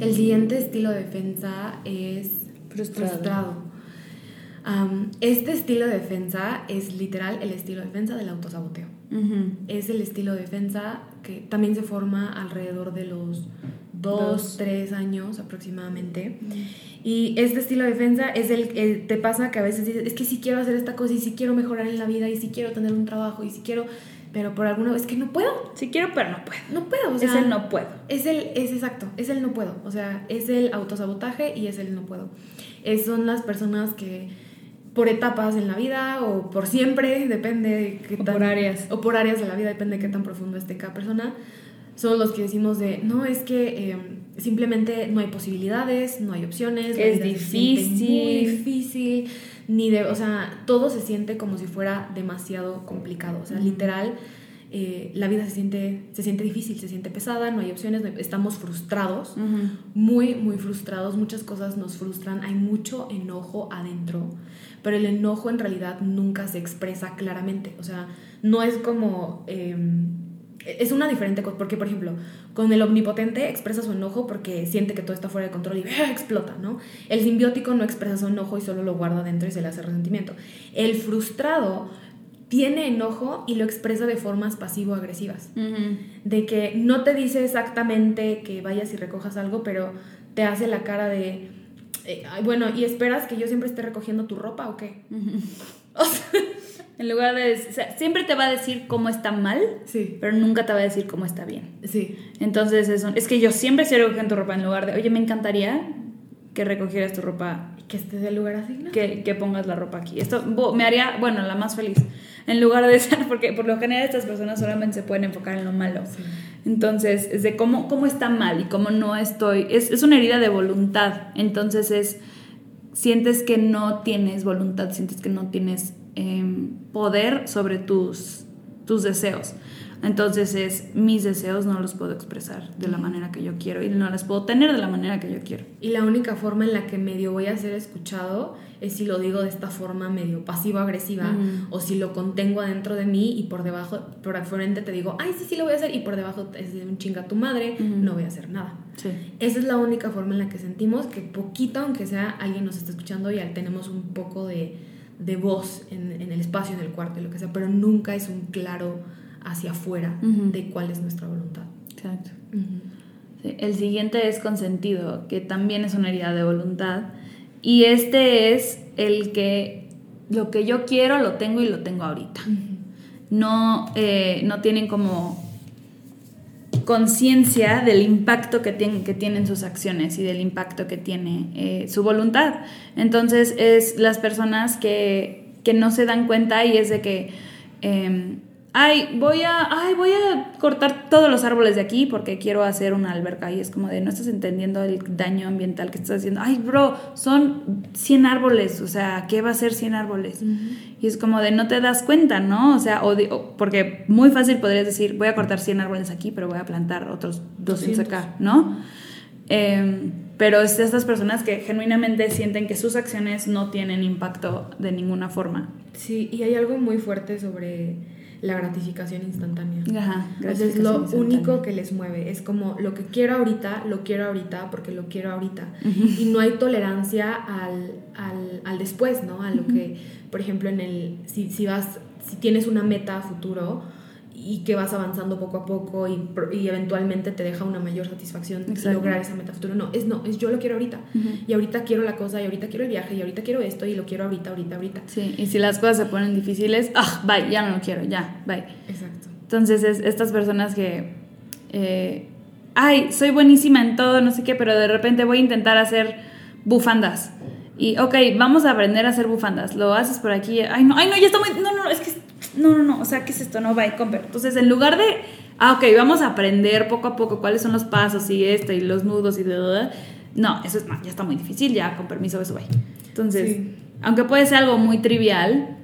[SPEAKER 1] El siguiente estilo de defensa es
[SPEAKER 2] Frustrado.
[SPEAKER 1] frustrado. Am, este estilo de defensa es literal el estilo de defensa del autosaboteo. Es el estilo de defensa que también se forma alrededor de los dos,
[SPEAKER 2] Dos.
[SPEAKER 1] tres años aproximadamente. Y este estilo de defensa es el, el- te pasa que a veces dices, es que sí quiero hacer esta cosa y sí quiero mejorar en la vida y sí quiero tener un trabajo y sí quiero, pero por alguna vez que no puedo,
[SPEAKER 2] Sí quiero, pero no puedo.
[SPEAKER 1] no puedo. O sea,
[SPEAKER 2] es el no puedo.
[SPEAKER 1] es el, es exacto, es el no puedo. O sea, es el autosabotaje y es el no puedo. Es, son las personas que por etapas en la vida o por siempre, depende de qué
[SPEAKER 2] O por áreas.
[SPEAKER 1] O por áreas de la vida, depende de qué tan profundo esté cada persona. Son los que decimos de, no, es que eh, simplemente no hay posibilidades, no hay opciones.
[SPEAKER 2] Es difícil.
[SPEAKER 1] Muy difícil. Ni de, o sea, todo se siente como si fuera demasiado complicado. O sea, literal, eh, la vida se siente, se siente difícil, se siente pesada, no hay opciones, estamos frustrados, muy, muy frustrados, muchas cosas nos frustran, hay mucho enojo adentro, pero el enojo en realidad nunca se expresa claramente, o sea, no es como... eh, es una diferente cosa, porque por ejemplo, con el omnipotente expresa su enojo porque siente que todo está fuera de control y ¡ah! explota, ¿no? El simbiótico no expresa su enojo y solo lo guarda dentro y se le hace resentimiento. El frustrado tiene enojo y lo expresa de formas pasivo-agresivas de que no te dice exactamente que vayas y recojas algo, pero te hace la cara de, eh, "Ay, bueno, ¿y esperas que yo siempre esté recogiendo tu ropa o qué? O sea,
[SPEAKER 2] En lugar de... o sea, siempre te va a decir cómo está mal,
[SPEAKER 1] sí,
[SPEAKER 2] pero nunca te va a decir cómo está bien.
[SPEAKER 1] sí,
[SPEAKER 2] Entonces es, un- es que yo siempre estoy recogiendo tu ropa en lugar de, oye, me encantaría que recogieras tu ropa,
[SPEAKER 1] que estés del lugar asignado.
[SPEAKER 2] que, que pongas la ropa aquí. Esto bo- me haría, bueno, la más feliz. En lugar de ser, porque por lo general estas personas solamente se pueden enfocar en lo malo.
[SPEAKER 1] Sí.
[SPEAKER 2] Entonces, es de cómo, cómo está mal y cómo no estoy. Es, es una herida de voluntad. Entonces es, sientes que no tienes voluntad, sientes que no tienes em, poder sobre tus, tus deseos. Entonces es, mis deseos no los puedo expresar de la manera que yo quiero y no los puedo tener de la manera que yo quiero.
[SPEAKER 1] Y la única forma en la que medio voy a ser escuchado es si lo digo de esta forma medio pasivo-agresiva o si lo contengo adentro de mí y por debajo, por al frente te digo, ay, sí, sí lo voy a hacer y por debajo es de un chinga tu madre, no voy a hacer nada.
[SPEAKER 2] Sí.
[SPEAKER 1] Esa es la única forma en la que sentimos que poquito, aunque sea alguien nos está escuchando y tenemos un poco de, de voz en, en el espacio, en el cuarto y lo que sea, pero nunca es un claro hacia afuera de cuál es nuestra voluntad.
[SPEAKER 2] Exacto. Sí, El siguiente es consentido, que también es una herida de voluntad. Y este es el que lo que yo quiero lo tengo y lo tengo ahorita. No, eh, no tienen como conciencia del impacto que, tienen, que tienen sus acciones y del impacto que tiene eh, su voluntad. Entonces es las personas que, que no se dan cuenta y es de que, eh, ay, voy a, ay, voy a cortar todos los árboles de aquí porque quiero hacer una alberca y es como de, no estás entendiendo el daño ambiental que estás haciendo. Ay, bro, son 100 árboles, o sea, ¿qué va a ser 100 árboles? Y es como de no te das cuenta, ¿no? O sea, o de- o- porque muy fácil podrías decir, voy a cortar 100 árboles aquí, pero voy a plantar otros 200 acá, ¿no? Em, pero es de estas personas que genuinamente sienten que sus acciones no tienen impacto de ninguna forma.
[SPEAKER 1] Sí, y hay algo muy fuerte sobre la gratificación instantánea.
[SPEAKER 2] Ajá,
[SPEAKER 1] Entonces, lo
[SPEAKER 2] gratificación
[SPEAKER 1] único que les mueve es como lo que quiero ahorita, lo quiero ahorita porque lo quiero ahorita. Y no hay tolerancia al, al, al después, ¿no? A lo que, por ejemplo, en el, si, si vas, si tienes una meta a futuro y que vas avanzando poco a poco y, eventualmente te deja una mayor satisfacción
[SPEAKER 2] Exacto.
[SPEAKER 1] lograr esa meta futuro. No, es no, es yo lo quiero ahorita. Y ahorita quiero la cosa, y ahorita quiero el viaje, y ahorita quiero esto, y lo quiero ahorita, ahorita, ahorita.
[SPEAKER 2] Sí, y si las cosas se ponen difíciles, ah, bye, ya no lo quiero, ya, bye.
[SPEAKER 1] Exacto.
[SPEAKER 2] Entonces, es estas personas que, eh, ay, soy buenísima en todo, no sé qué, pero de repente voy a intentar hacer bufandas. Y, ok, vamos a aprender a hacer bufandas. Lo haces por aquí. Ay, no, ay, no, ya está muy. No, no, es que. No, no, no. O sea, ¿qué es esto? No, bye, compra. Entonces, en lugar de. Ah, ok, vamos a aprender poco a poco cuáles son los pasos y esto y los nudos y de. No, eso es, no, ya está muy difícil, ya con permiso, eso bye. Entonces,
[SPEAKER 1] Sí.
[SPEAKER 2] aunque puede ser algo muy trivial,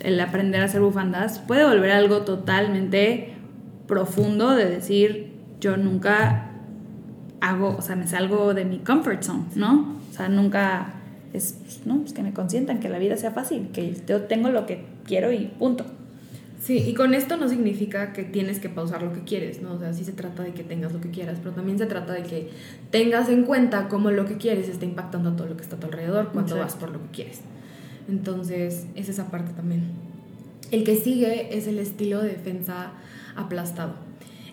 [SPEAKER 2] el aprender a hacer bufandas, puede volver algo totalmente profundo de decir, yo nunca hago, o sea, me salgo de mi comfort zone, ¿no? O sea, nunca es, ¿no? Pues que me consientan, que la vida sea fácil, que yo tengo lo que quiero y punto.
[SPEAKER 1] Sí, y con esto no significa que tienes que pausar lo que quieres, ¿no? O sea, sí se trata de que tengas lo que quieras, pero también se trata de que tengas en cuenta cómo lo que quieres está impactando a todo lo que está a tu alrededor cuando vas por lo que quieres. Entonces, es esa parte también. El que sigue es el estilo de defensa aplastado.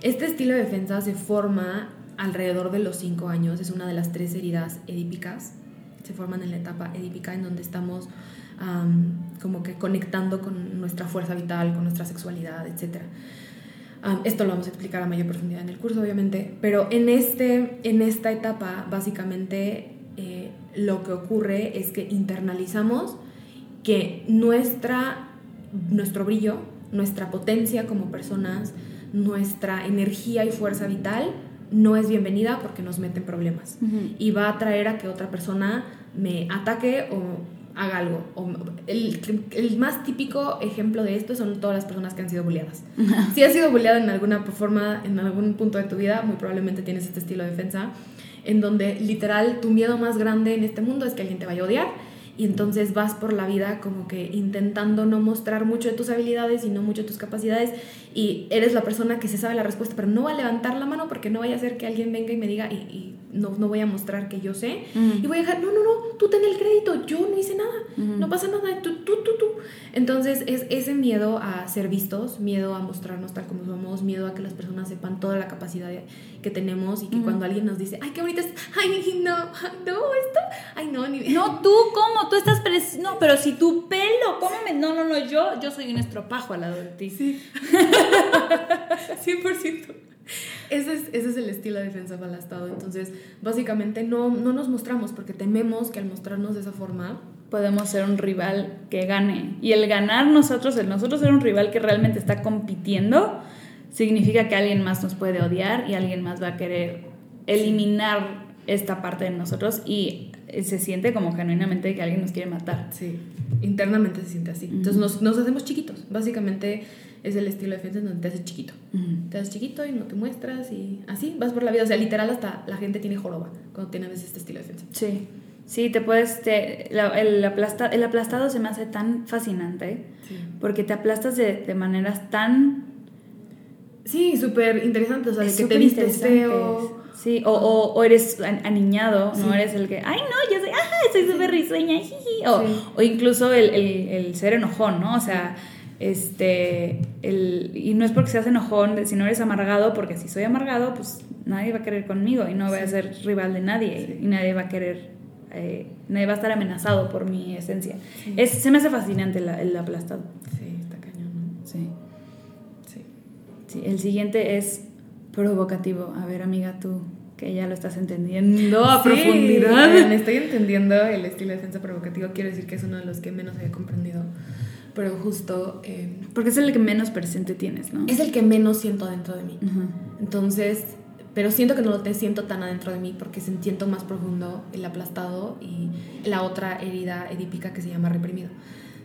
[SPEAKER 1] Este estilo de defensa se forma alrededor de los 5 años, es una de las tres heridas edípicas, se forman en la etapa edípica en donde estamos como que conectando con nuestra fuerza vital, con nuestra sexualidad, etc. esto lo vamos a explicar a mayor profundidad en el curso, obviamente, pero en, este, en esta etapa, básicamente, eh, lo que ocurre es que internalizamos que nuestra, nuestro brillo, nuestra potencia como personas, nuestra energía y fuerza vital no es bienvenida porque nos mete en problemas y va a traer a que otra persona me ataque o haga algo. el, el, más típico ejemplo de esto son todas las personas que han sido bulleadas. si has sido bulleada en alguna forma, en algún punto de tu vida, muy probablemente tienes este estilo de defensa, en donde literal tu miedo más grande en este mundo es que alguien te vaya a odiar y entonces vas por la vida como que intentando no mostrar mucho de tus habilidades y no mucho de tus capacidades y eres la persona que se sabe la respuesta, pero no va a levantar la mano porque no vaya a ser que alguien venga y me diga y, no, no, voy a mostrar que yo sé y voy a dejar, no, no, no, tú ten el crédito, yo no hice nada, no pasa nada, tú, tú, tú, tú. Entonces es ese miedo a ser vistos, miedo a mostrarnos tal como somos, miedo a que las personas sepan toda la capacidad que tenemos y que cuando alguien nos dice, ay, qué bonita es, ay, no, no, esto, ay, no, ni...
[SPEAKER 2] No, tú, ¿cómo? Tú estás, no, pero si tu pelo, ¿cómo me...? No, no, no, yo, yo soy un estropajo al lado de ti.
[SPEAKER 1] Sí. 100%. Ese es, ese es el estilo de defensa balastado. Entonces, básicamente no, no nos mostramos porque tememos que al mostrarnos de esa forma
[SPEAKER 2] podemos ser un rival que gane. Y el ganar nosotros, el nosotros ser un rival que realmente está compitiendo, significa que alguien más nos puede odiar y alguien más va a querer eliminar esta parte de nosotros y se siente como genuinamente que alguien nos quiere matar.
[SPEAKER 1] Sí, internamente se siente así. Entonces nos, nos hacemos chiquitos. Básicamente es el estilo de defensa en donde te haces chiquito. Te haces chiquito y no te muestras y así vas por la vida. O sea, literal hasta la gente tiene joroba cuando tiene este estilo de defensa.
[SPEAKER 2] Sí. Sí, te puedes... Te, el, aplasta, el aplastado se me hace tan fascinante porque te aplastas de, de maneras tan...
[SPEAKER 1] Sí, súper interesante. O sea, que te vistes feo.
[SPEAKER 2] Sí, o, o, o, eres aniñado, no eres el que, ay, no, yo soy, ah, soy súper risueña, o, o, incluso el, el, el, ser enojón, ¿no? O sea, este, el, y no es porque seas enojón, si no eres amargado, porque si soy amargado, pues nadie va a querer conmigo y no voy a ser rival de nadie y nadie va a querer, eh, nadie va a estar amenazado por mi esencia. Es, se me hace fascinante el aplastado.
[SPEAKER 1] Sí, está cañón, ¿no?
[SPEAKER 2] Sí. sí. El siguiente es provocativo. A ver, amiga, tú que ya lo estás entendiendo a profundidad.
[SPEAKER 1] Me estoy entendiendo el estilo de defensa provocativo. Quiero decir que es uno de los que menos había comprendido pero justo...
[SPEAKER 2] Eh, Porque es el que menos presente tienes, ¿no?
[SPEAKER 1] Es el que menos siento dentro de mí. Entonces, pero siento que no lo te siento tan adentro de mí porque siento más profundo el aplastado y la otra herida edípica que se llama reprimido.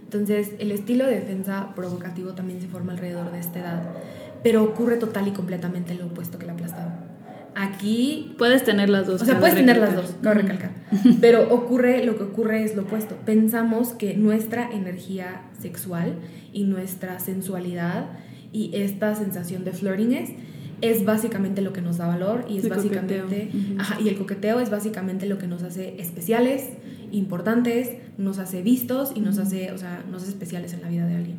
[SPEAKER 1] Entonces, el estilo de defensa provocativo también se forma alrededor de esta edad, pero ocurre total y completamente lo opuesto que el aplastado. Aquí
[SPEAKER 2] puedes tener las dos.
[SPEAKER 1] O sea, puedes tener las dos, no recalcar. Pero ocurre, lo que ocurre es lo opuesto. Pensamos que nuestra energía sexual y nuestra sensualidad y esta sensación de flirting es, básicamente lo que nos da valor y es básicamente ajá, y el coqueteo es básicamente lo que nos hace especiales, importantes, nos hace vistos y nos hace, o sea, nos hace especiales en la vida de alguien.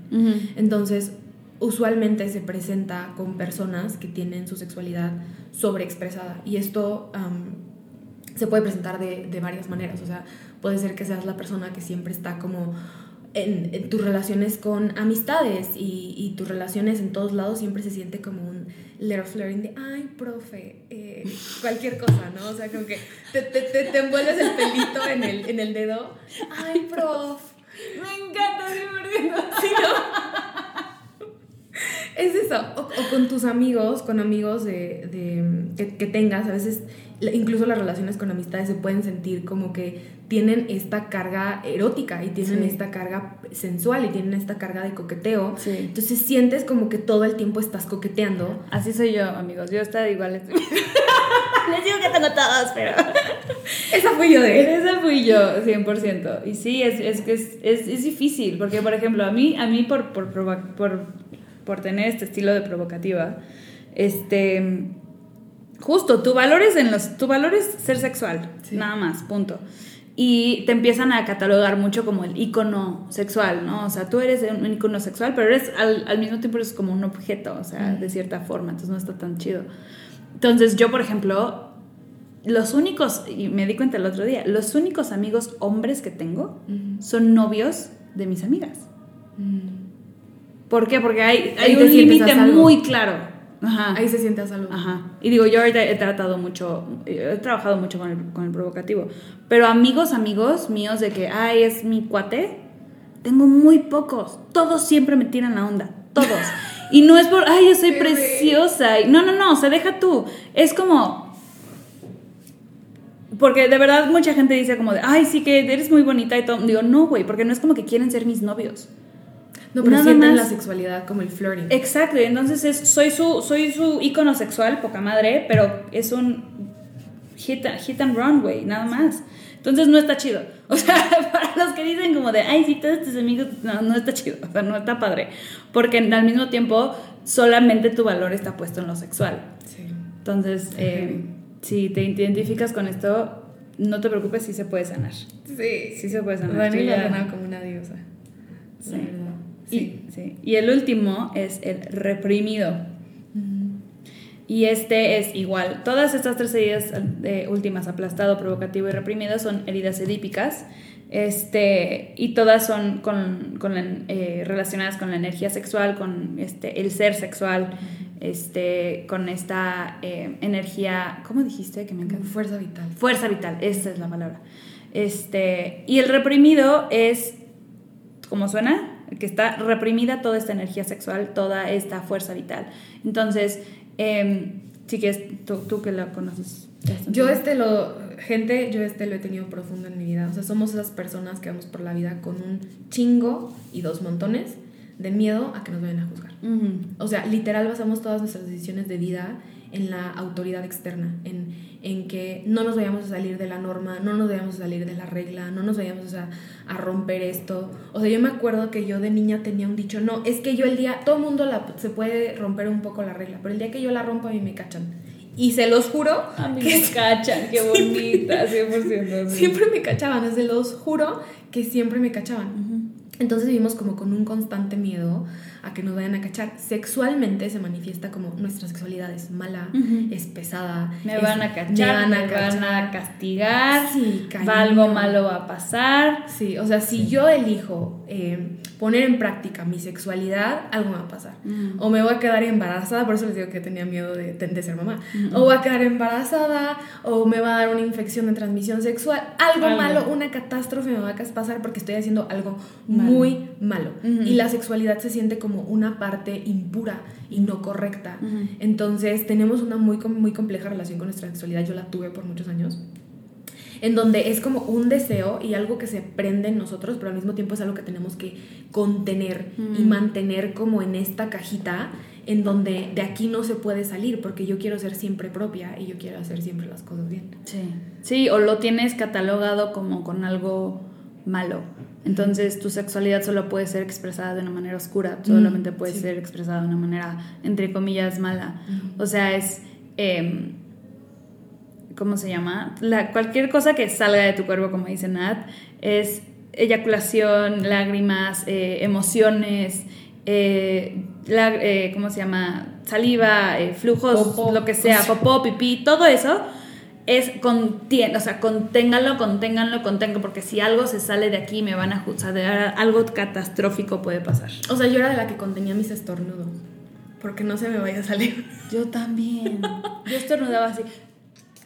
[SPEAKER 1] Entonces, usualmente se presenta con personas que tienen su sexualidad sobreexpresada y esto se puede presentar de, de, varias maneras, o sea, puede ser que seas la persona que siempre está como en, tus relaciones con amistades y, y, tus relaciones en todos lados siempre se siente como un little flirting de, ay, profe, eh, cualquier cosa, ¿no? O sea, como que te, te, te, envuelves el pelito en el, en el dedo, ay, prof.
[SPEAKER 2] Me encanta.
[SPEAKER 1] ¿Sí, no? es eso, o, con tus amigos, con amigos de, de que, tengas, a veces incluso las relaciones con amistades se pueden sentir como que tienen esta carga erótica y tienen esta carga sensual y tienen esta carga de coqueteo. Entonces sientes como que todo el tiempo estás coqueteando.
[SPEAKER 2] Así soy yo, amigos. Yo estoy igual. Les digo que tengo todas, pero...
[SPEAKER 1] Esa fui yo de
[SPEAKER 2] Esa fui yo, 100%. Y sí, es, es que es, es, es, difícil, porque por ejemplo, a mí, a mí por, por, por por tener este estilo de provocativa, este, justo, tu valor es, en los, tu valor es ser sexual,
[SPEAKER 1] Sí.
[SPEAKER 2] nada más, punto. Y te empiezan a catalogar mucho como el icono sexual, ¿no? O sea, tú eres un icono sexual, pero eres al, al mismo tiempo eres como un objeto, o sea, de cierta forma, entonces no está tan chido. Entonces yo, por ejemplo, los únicos, y me di cuenta el otro día, los únicos amigos hombres que tengo son novios de mis amigas.
[SPEAKER 1] Mm.
[SPEAKER 2] ¿Por qué? Porque hay, hay un límite muy claro. Ajá.
[SPEAKER 1] Ahí se siente a salvo.
[SPEAKER 2] Ajá. Y digo, yo ahorita he tratado mucho, he trabajado mucho con el, con el provocativo. Pero amigos, amigos míos de que, ay, es mi cuate, tengo muy pocos. Todos siempre me tiran la onda. Todos. Y no es por, ay, yo soy preciosa. No, no, no, se deja tú. Es como, porque de verdad mucha gente dice como de, ay, sí que eres muy bonita y todo. Digo, no, güey, porque no es como que quieren ser mis novios.
[SPEAKER 1] No, pero
[SPEAKER 2] Nada
[SPEAKER 1] sienten la sexualidad como el flirting.
[SPEAKER 2] Exacto, entonces es, soy su soy su ícono sexual, poca madre, pero es un hit, hit and run, güey, nada más. Entonces no está chido. O sea, para los que dicen como de, ay, sí, todos tus amigos, no, no está chido, o sea, no está padre. Porque al mismo tiempo, solamente tu valor está puesto en lo sexual.
[SPEAKER 1] Sí.
[SPEAKER 2] Entonces, eh, si te identificas con esto, no te preocupes, sí se puede sanar.
[SPEAKER 1] Sí.
[SPEAKER 2] Sí se puede sanar.
[SPEAKER 1] Dani
[SPEAKER 2] ya-
[SPEAKER 1] gana como una diosa.
[SPEAKER 2] Sí.
[SPEAKER 1] Verdad.
[SPEAKER 2] Y,
[SPEAKER 1] Sí.
[SPEAKER 2] sí. y el último es el reprimido. Y este es igual. Todas estas tres heridas eh, últimas, aplastado, provocativo y reprimido, son heridas edípicas. Este, y todas son con, con la- eh, relacionadas con la energía sexual, con este, el ser sexual, este, con esta eh, energía, ¿cómo dijiste? Que me encanta.
[SPEAKER 1] fuerza vital.
[SPEAKER 2] Fuerza vital, esa es la palabra. Este, y el reprimido es, como suena, que está reprimida toda esta energía sexual, toda esta fuerza vital. Entonces, eh, sí que es tú, tú que la conoces.
[SPEAKER 1] Yo este lo, gente, yo este lo he tenido profundo en mi vida. O sea, somos esas personas que vamos por la vida con un chingo y dos montones de miedo a que nos vayan a juzgar. O sea, literal basamos todas nuestras decisiones de vida en la autoridad externa, en, en que no nos vayamos a salir de la norma, no nos vayamos a salir de la regla, no nos vayamos a, a romper esto. O sea, yo me acuerdo que yo de niña tenía un dicho, no, es que yo el día, todo mundo la, se puede romper un poco la regla, pero el día que yo la rompo a mí me cachan. Y se los juro
[SPEAKER 2] A mí
[SPEAKER 1] que
[SPEAKER 2] me cachan, qué bonita, 100%. sí.
[SPEAKER 1] siempre me cachaban, se los juro que siempre me cachaban. Entonces vivimos como con un constante miedo a que nos vayan a cachar. Sexualmente se manifiesta como nuestra sexualidad es mala, es pesada.
[SPEAKER 2] Me
[SPEAKER 1] es-
[SPEAKER 2] van a cachar, me van a, castigar,
[SPEAKER 1] Sí,
[SPEAKER 2] algo malo va a pasar.
[SPEAKER 1] Sí, o sea, si yo elijo eh, poner en práctica mi sexualidad, algo me va a pasar. O me voy a quedar embarazada, por eso les digo que tenía miedo de, de ser mamá. O voy a quedar embarazada, o me va a dar una infección de transmisión sexual. Algo,
[SPEAKER 2] Algo.
[SPEAKER 1] malo, una catástrofe me va a pasar porque estoy haciendo algo
[SPEAKER 2] Malo.
[SPEAKER 1] muy malo. Y la sexualidad se siente como una parte impura y no correcta. Entonces tenemos una muy, muy compleja relación con nuestra sexualidad. Yo la tuve por muchos años en donde es como un deseo y algo que se prende en nosotros, pero al mismo tiempo es algo que tenemos que contener y mantener como en esta cajita en donde de aquí no se puede salir porque yo quiero ser siempre propia y yo quiero hacer siempre las cosas bien.
[SPEAKER 2] Sí. Sí, o lo tienes catalogado como con algo malo. Entonces tu sexualidad solo puede ser expresada de una manera oscura, solamente puede
[SPEAKER 1] sí.
[SPEAKER 2] ser expresada de una manera, entre comillas, mala. O sea, es... em, ¿Cómo se llama? La, cualquier cosa que salga de tu cuerpo, como dice Nat, es eyaculación, lágrimas, eh, emociones, eh, la- eh, ¿cómo se llama? Saliva, eh, flujos,
[SPEAKER 1] Popó.
[SPEAKER 2] lo que sea, popó, pipí, todo eso es contien, o sea, conténganlo, conténganlo, conténganlo, porque si algo se sale de aquí me van a juzgar, algo catastrófico puede pasar.
[SPEAKER 1] O sea, yo era de la que contenía mis estornudos porque no se me vaya a salir.
[SPEAKER 2] Yo también. Yo estornudaba así.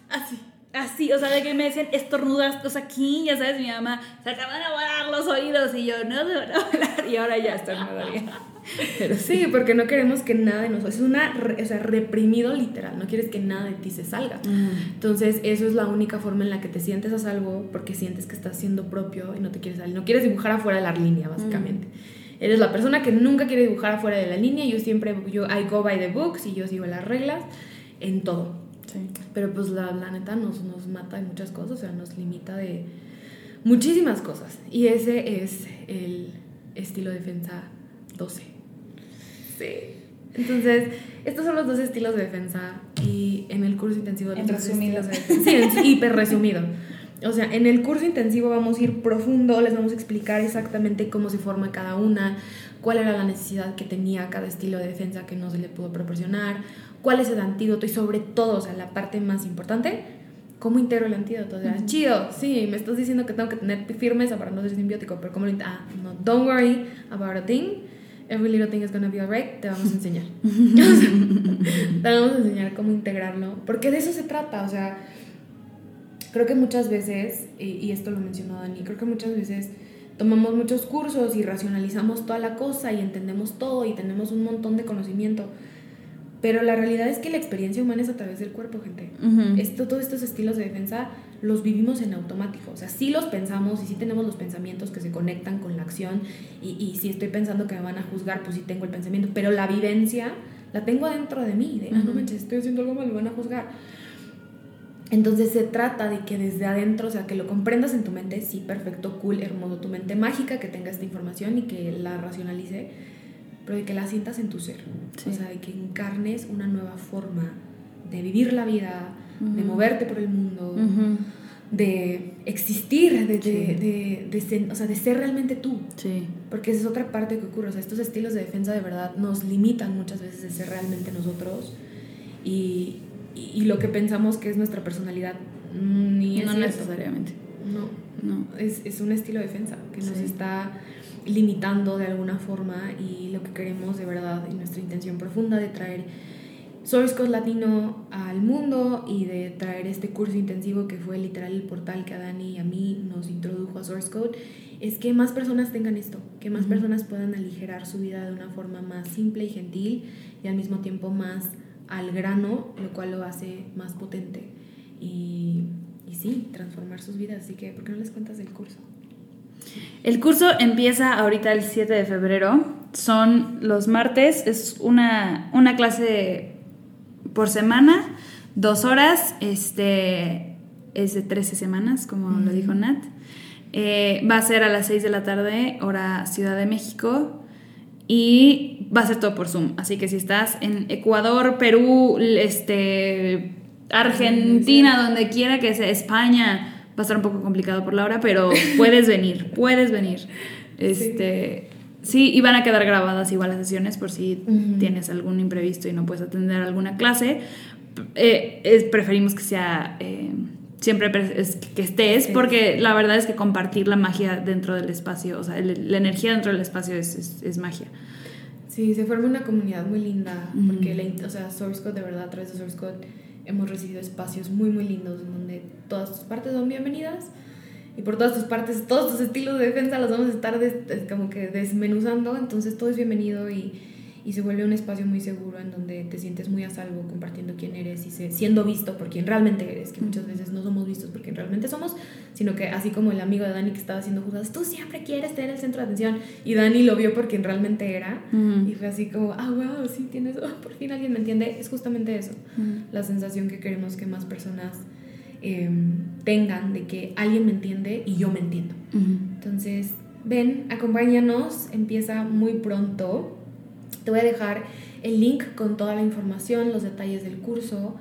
[SPEAKER 1] Así.
[SPEAKER 2] Así, o sea, de que me decían estornudas, o sea, aquí, ya sabes, mi mamá, se acaban de volar los oídos y yo, no se van a volar, y ahora ya estornudaría. Pero
[SPEAKER 1] Sí, porque no queremos que nada de nosotros, es una, o sea, reprimido literal, no quieres que nada de ti se salga. Entonces, eso es la única forma en la que te sientes a salvo porque sientes que estás siendo propio y no te quieres salir. No quieres dibujar afuera de la línea, básicamente. Eres la persona que nunca quiere dibujar afuera de la línea. Yo siempre, yo, I go by the books y yo sigo las reglas en todo.
[SPEAKER 2] Sí.
[SPEAKER 1] Pero pues la, la neta nos, nos mata en muchas cosas, o sea, nos limita de muchísimas cosas. Y ese es el estilo de defensa 12. Sí. Entonces, estos son los dos estilos de defensa y en el curso intensivo
[SPEAKER 2] en resumido.
[SPEAKER 1] De sí, en hiper resumido. O sea, en el curso intensivo vamos a ir profundo, les vamos a explicar exactamente cómo se forma cada una, cuál era la necesidad que tenía cada estilo de defensa que no se le pudo proporcionar, cuál es el antídoto y sobre todo, o sea, la parte más importante, cómo integro el antídoto. O sea, chido, sí, me estás diciendo que tengo que tener firmeza para no ser simbiótico, pero ¿cómo lo Ah, no, don't worry about a thing. Every little thing is gonna be alright. Te vamos a enseñar. te vamos a enseñar cómo integrarlo. Porque de eso se trata. O sea, creo que muchas veces, y, esto lo mencionó Dani, creo que muchas veces tomamos muchos cursos y racionalizamos toda la cosa y entendemos todo y tenemos un montón de conocimiento. Pero la realidad es que la experiencia humana es a través del cuerpo, gente. Esto, todos estos estilos de defensa los vivimos en automático. O sea, sí los pensamos y sí tenemos los pensamientos que se conectan con la acción. Y, y si estoy pensando que me van a juzgar, pues sí tengo el pensamiento. Pero la vivencia la tengo dentro de mí. De, ah, no manches, estoy haciendo algo mal, me van a juzgar. Entonces se trata de que desde adentro, o sea, que lo comprendas en tu mente, sí, perfecto, cool, hermoso, tu mente mágica que tenga esta información y que la racionalice, pero de que la sientas en tu ser. O sea, de que encarnes una nueva forma de vivir la vida, de moverte por el mundo, de existir, de, de, de, ser, o sea, de ser realmente tú.
[SPEAKER 2] Sí.
[SPEAKER 1] Porque esa es otra parte que ocurre. O sea, estos estilos de defensa de verdad nos limitan muchas veces de ser realmente nosotros. Y, y, lo que pensamos que es nuestra personalidad ni
[SPEAKER 2] no necesariamente.
[SPEAKER 1] No, no. Es, es, un estilo de defensa que nos está limitando de alguna forma y lo que queremos de verdad y nuestra intención profunda de traer Source Code Latino al mundo y de traer este curso intensivo que fue literal el portal que a Dani y a mí nos introdujo a Source Code es que más personas tengan esto, que más personas puedan aligerar su vida de una forma más simple y gentil y al mismo tiempo más al grano, lo cual lo hace más potente. Y, y sí, transformar sus vidas. Así que, ¿por qué no les cuentas del curso?
[SPEAKER 2] El curso empieza ahorita el 7 de febrero. Son los martes, es una, una clase por semana, dos horas, este, es de 13 semanas, como lo dijo Nat. Eh, va a ser a las 6 de la tarde, hora Ciudad de México y va a ser todo por Zoom. Así que si estás en Ecuador, Perú, este, Argentina, donde quiera que sea, España, va a estar un poco complicado por la hora, pero puedes venir, puedes venir. Este, sí. y van a quedar grabadas igual las sesiones por si tienes algún imprevisto y no puedes atender alguna clase. Eh, preferimos que sea eh, siempre que estés, porque la verdad es que compartir la magia dentro del espacio, o sea, la energía dentro del espacio es, es, magia.
[SPEAKER 1] Sí, se forma una comunidad muy linda, porque, la, o sea, Source Code, de verdad, a través de Source Code hemos recibido espacios muy, muy lindos en donde todas tus partes son bienvenidas y por todas tus partes, todos tus estilos de defensa los vamos a estar como que desmenuzando, entonces todo es bienvenido y y se vuelve un espacio muy seguro en donde te sientes muy a salvo compartiendo quién eres y siendo visto por quien realmente eres, que muchas veces no somos vistos por quien realmente somos, sino que así como el amigo de Dani que estaba haciendo juzgadas, tú siempre quieres tener el centro de atención y Dani lo vio por quien realmente era y fue así como, ah, wow, sí, tienes, oh, por fin alguien me entiende, es justamente eso, la sensación que queremos que más personas em, tengan de que alguien me entiende y yo me entiendo. Entonces, ven, acompáñanos, empieza muy pronto. Te voy a dejar el link con toda la información, los detalles del curso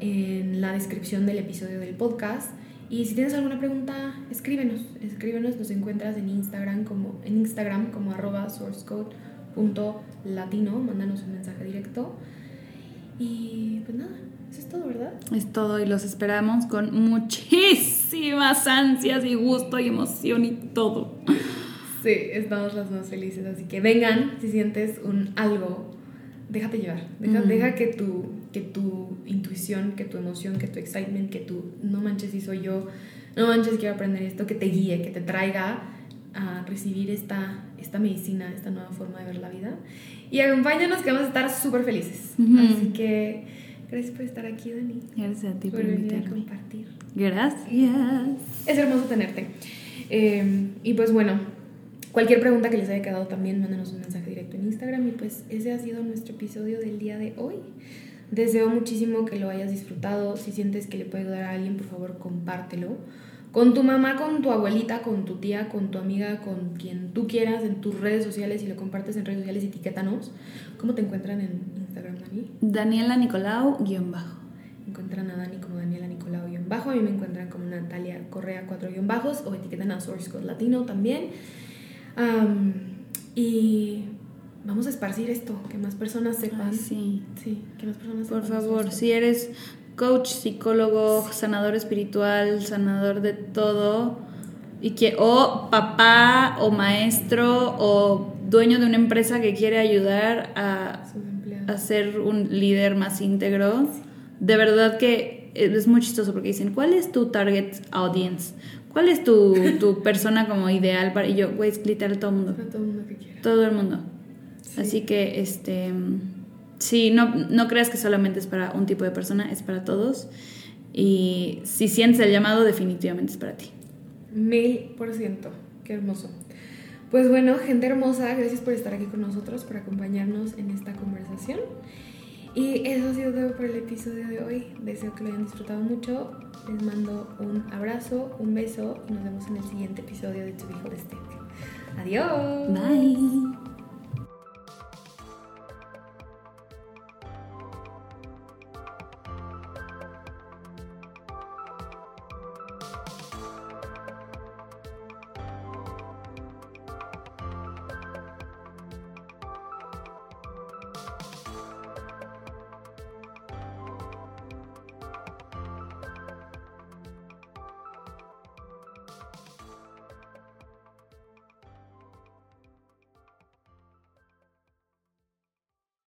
[SPEAKER 1] en la descripción del episodio del podcast. Y si tienes alguna pregunta, escríbenos. Escríbenos, nos encuentras en Instagram como, en Instagram como arroba sourcecode.latino. Mándanos un mensaje directo. Y pues nada, eso es todo, ¿verdad?
[SPEAKER 2] Es todo y los esperamos con muchísimas ansias y gusto y emoción y todo.
[SPEAKER 1] Sí, estamos las más felices, así que vengan si sientes un algo, déjate llevar, deja, deja que, tu, que tu intuición, que tu emoción, que tu excitement, que tu no manches si soy yo, no manches quiero aprender esto, que te guíe, que te traiga a recibir esta, esta medicina, esta nueva forma de ver la vida. Y acompáñanos que vamos a estar súper felices. Así que gracias por estar aquí, Dani.
[SPEAKER 2] Gracias a ti
[SPEAKER 1] por, venir a compartir.
[SPEAKER 2] Gracias.
[SPEAKER 1] Es hermoso tenerte. Eh, y pues bueno, Cualquier pregunta que les haya quedado también, mándanos un mensaje directo en Instagram. Y pues ese ha sido nuestro episodio del día de hoy. Deseo muchísimo que lo hayas disfrutado. Si sientes que le puede ayudar a alguien, por favor, compártelo. con tu mamá, con tu abuelita, con tu tía, con tu amiga, con quien tú quieras en tus redes sociales y lo compartes en redes sociales, etiquétanos. ¿Cómo te encuentran en Instagram, Dani?
[SPEAKER 2] Daniela Nicolau, guion bajo.
[SPEAKER 1] Encuentran a Dani como Daniela Nicolau, guion bajo. A mí me encuentran como Natalia Correa, cuatro guion bajos. O etiquetan a Source Code Latino también. Y vamos a esparcir esto, que más personas sepan.
[SPEAKER 2] Ay, sí.
[SPEAKER 1] Sí, que más personas
[SPEAKER 2] Por
[SPEAKER 1] sepan
[SPEAKER 2] favor,
[SPEAKER 1] esto.
[SPEAKER 2] si eres coach, psicólogo, sanador espiritual, sanador de todo, y que, o papá, o maestro, o dueño de una empresa que quiere ayudar a, a ser un líder más íntegro, de verdad que es muy chistoso porque dicen, ¿cuál es tu target audience? ¿Cuál es tu, tu persona como ideal para...? Y yo, güey, es literal todo el mundo.
[SPEAKER 1] Para todo el mundo que quiera.
[SPEAKER 2] Todo el mundo.
[SPEAKER 1] Sí.
[SPEAKER 2] Así que, este, sí, no, no creas que solamente es para un tipo de persona, es para todos. Y si sientes el llamado, definitivamente es para ti.
[SPEAKER 1] Mil por ciento. Qué hermoso. Pues bueno, gente hermosa, gracias por estar aquí con nosotros, por acompañarnos en esta conversación. Y eso ha sido todo por el episodio de hoy. Deseo que lo hayan disfrutado mucho. Les mando un abrazo, un beso y nos vemos en el siguiente episodio de Tu Hijo de Adiós.
[SPEAKER 2] Bye.